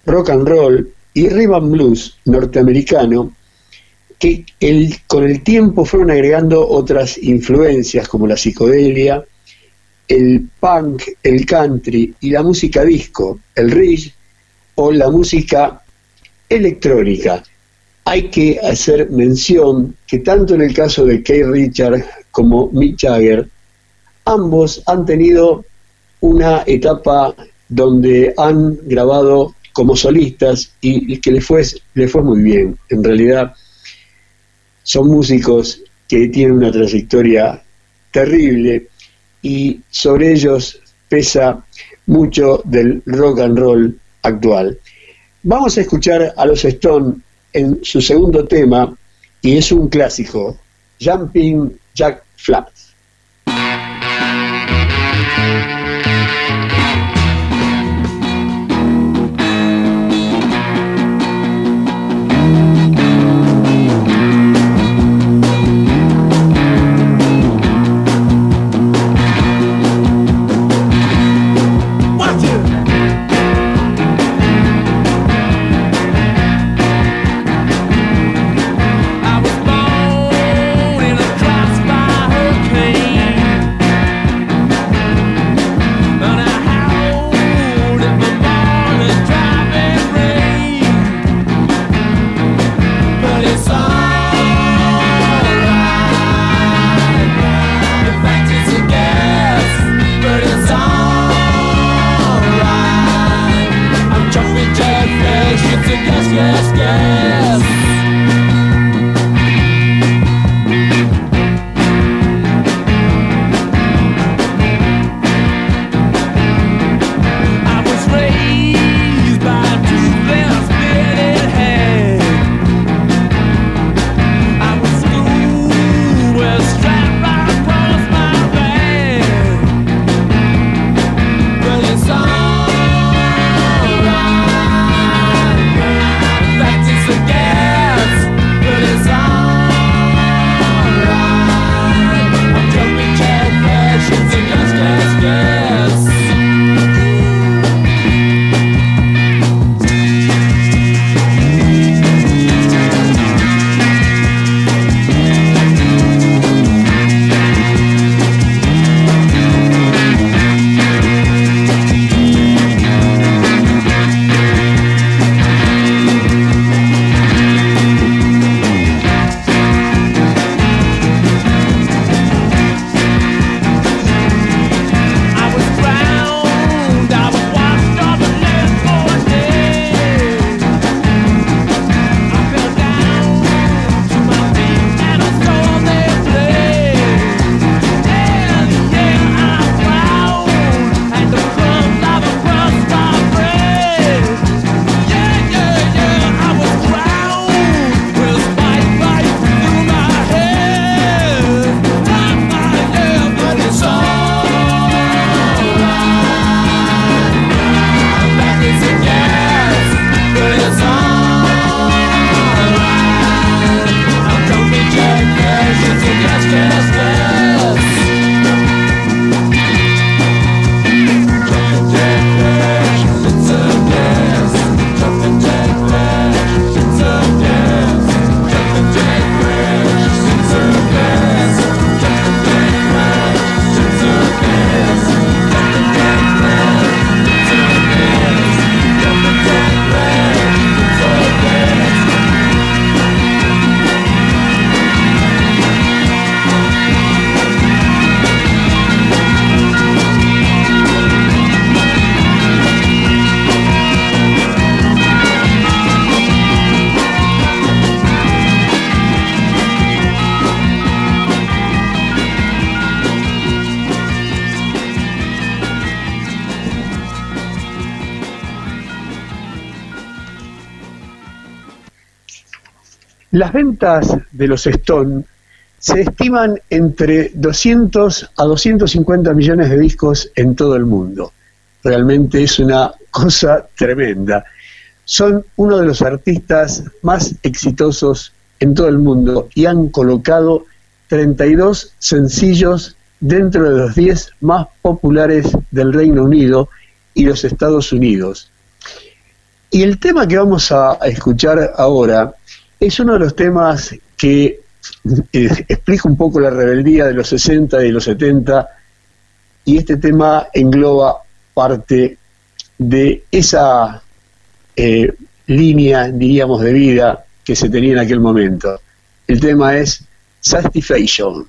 rock and roll y rhythm blues norteamericano que el- con el tiempo fueron agregando otras influencias como la psicodelia, el punk, el country y la música disco, el ridge o la música electrónica. Hay que hacer mención que tanto en el caso de Keith Richard como Mick Jagger, ambos han tenido una etapa donde han grabado como solistas y, que les fue, les fue muy bien. En realidad son músicos que tienen una trayectoria terrible y sobre ellos pesa mucho del rock and roll actual. Vamos a escuchar a los Stone en su segundo tema y es un clásico, Jumping jack flapped Las ventas de los Stone se estiman entre 200 a 250 millones de discos en todo el mundo. Realmente es una cosa tremenda. Son uno de los artistas más exitosos en todo el mundo y han colocado 32 sencillos dentro de los 10 más populares del Reino Unido y los Estados Unidos. Y el tema que vamos a a escuchar ahora es uno de los temas que eh, explica un poco la rebeldía de los 60 y de los 70 y este tema engloba parte de esa eh, línea, diríamos, de vida que se tenía en aquel momento. El tema es Satisfaction.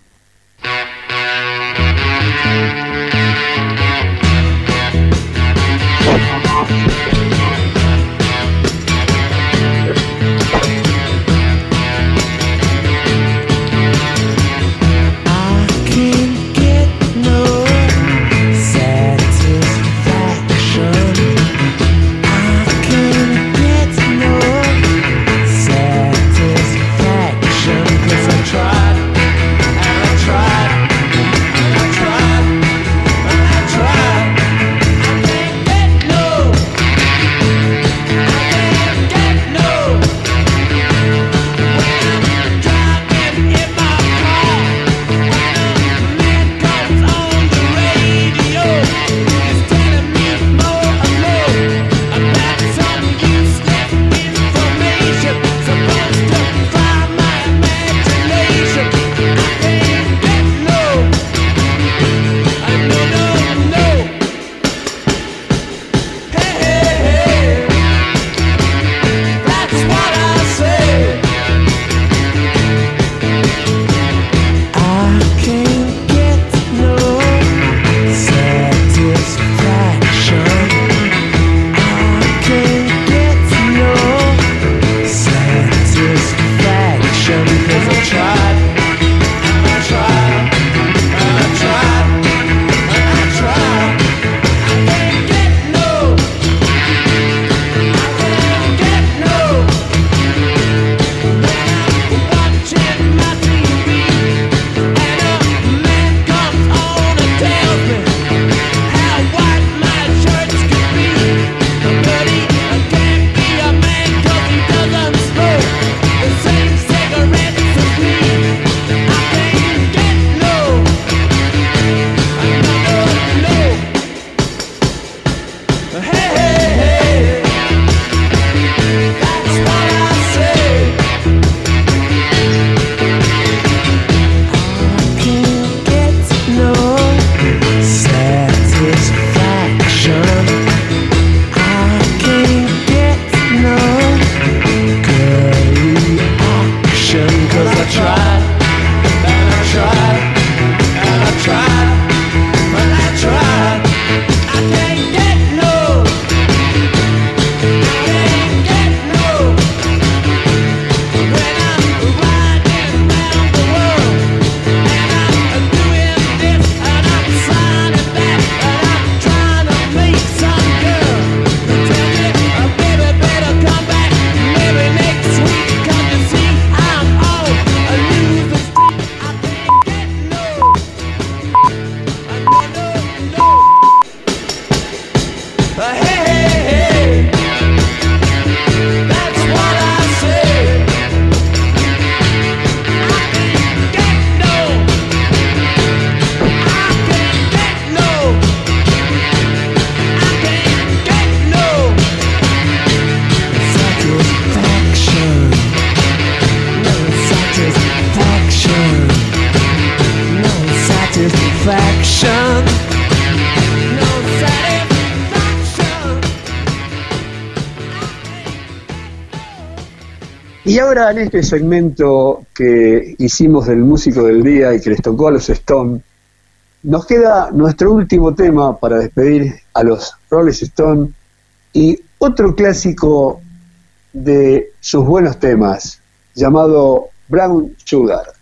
en este segmento que hicimos del músico del día y que les tocó a los Stone, nos queda nuestro último tema para despedir a los Rolling Stone y otro clásico de sus buenos temas llamado Brown Sugar.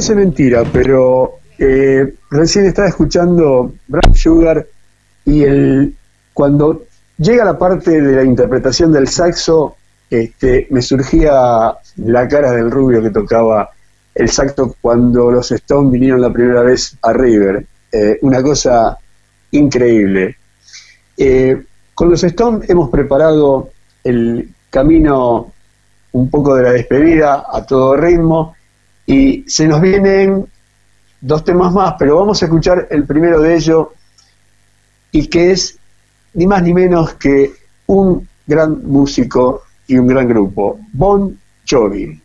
Parece mentira, pero eh, recién estaba escuchando Brown Sugar y cuando llega la parte de la interpretación del saxo, este, me surgía la cara del rubio que tocaba el saxo cuando los Stones vinieron la primera vez a River. Eh, una cosa increíble. Eh, con los Stones hemos preparado el camino un poco de la despedida a todo ritmo y se nos vienen dos temas más, pero vamos a escuchar el primero de ellos y que es ni más ni menos que un gran músico y un gran grupo, Bon Jovi.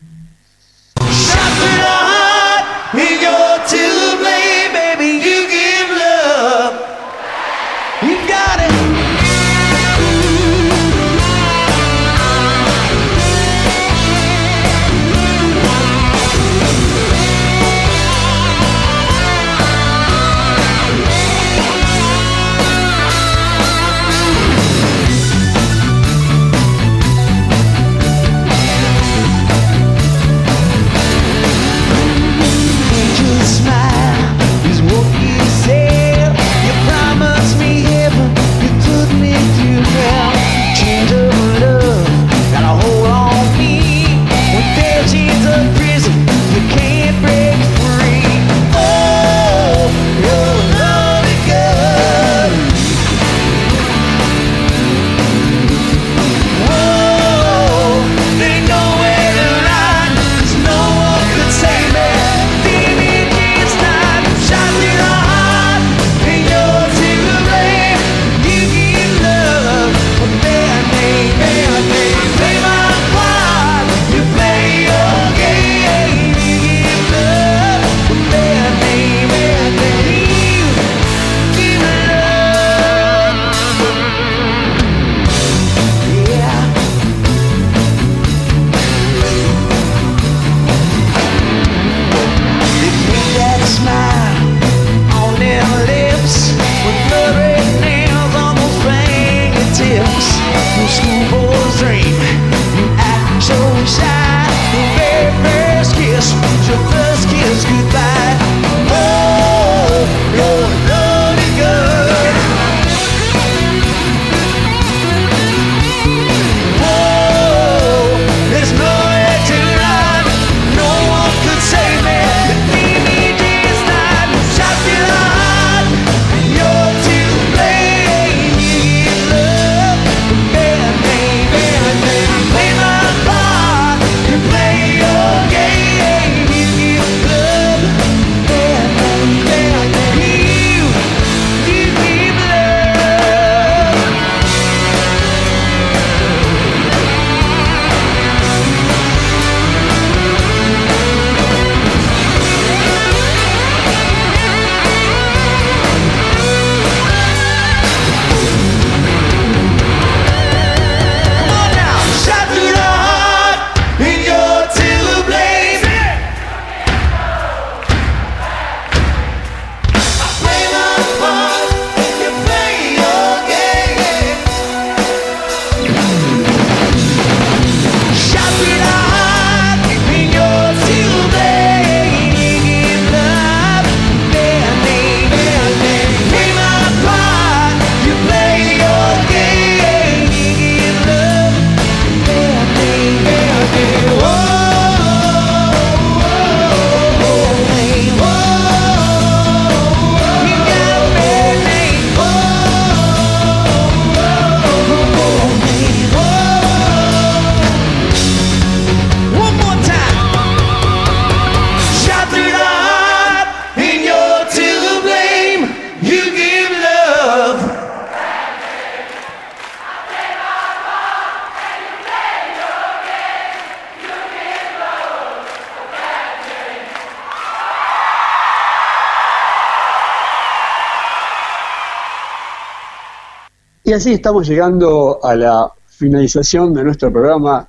Así estamos llegando a la finalización de nuestro programa.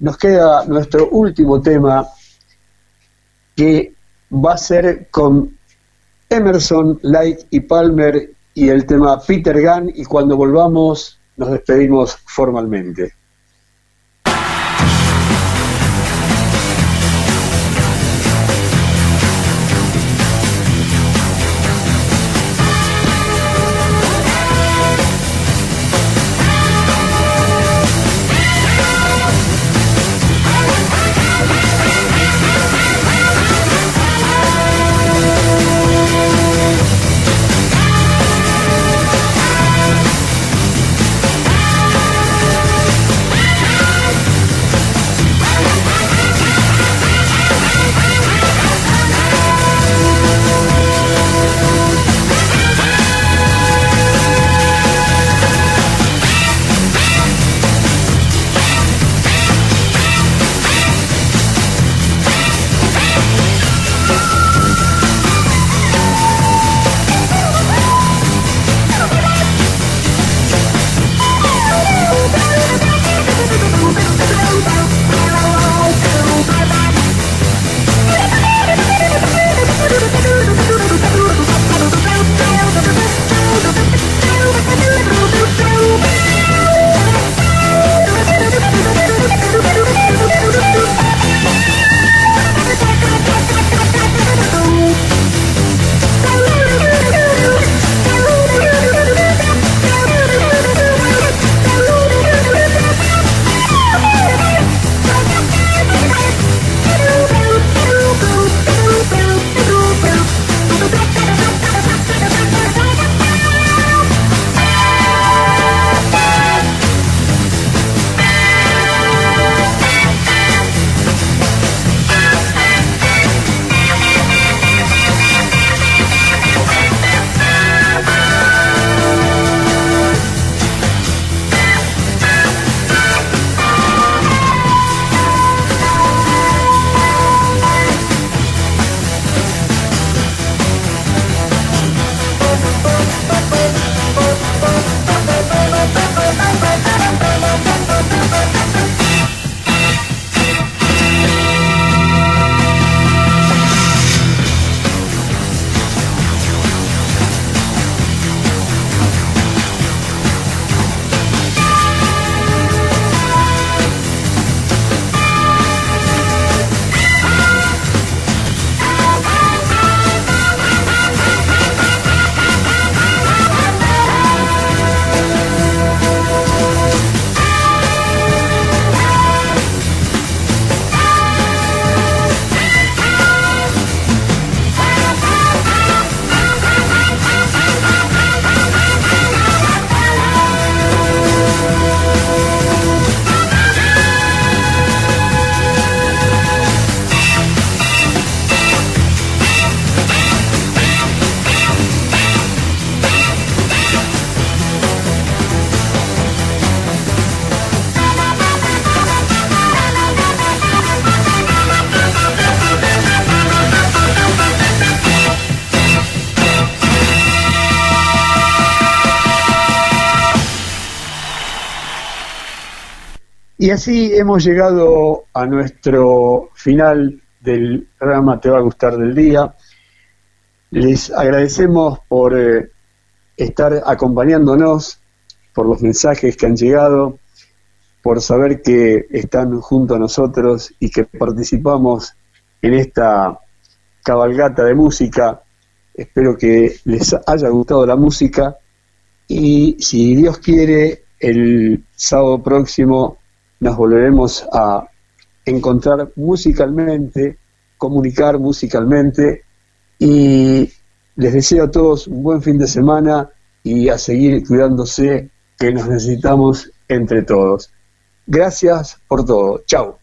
Nos queda nuestro último tema que va a ser con Emerson, Light y Palmer y el tema Peter Gunn y cuando volvamos nos despedimos formalmente. Y así hemos llegado a nuestro final del programa Te va a gustar del día. Les agradecemos por eh, estar acompañándonos, por los mensajes que han llegado, por saber que están junto a nosotros y que participamos en esta cabalgata de música. Espero que les haya gustado la música y si Dios quiere, el sábado próximo nos volveremos a encontrar musicalmente, comunicar musicalmente y les deseo a todos un buen fin de semana y a seguir cuidándose que nos necesitamos entre todos. Gracias por todo. Chao.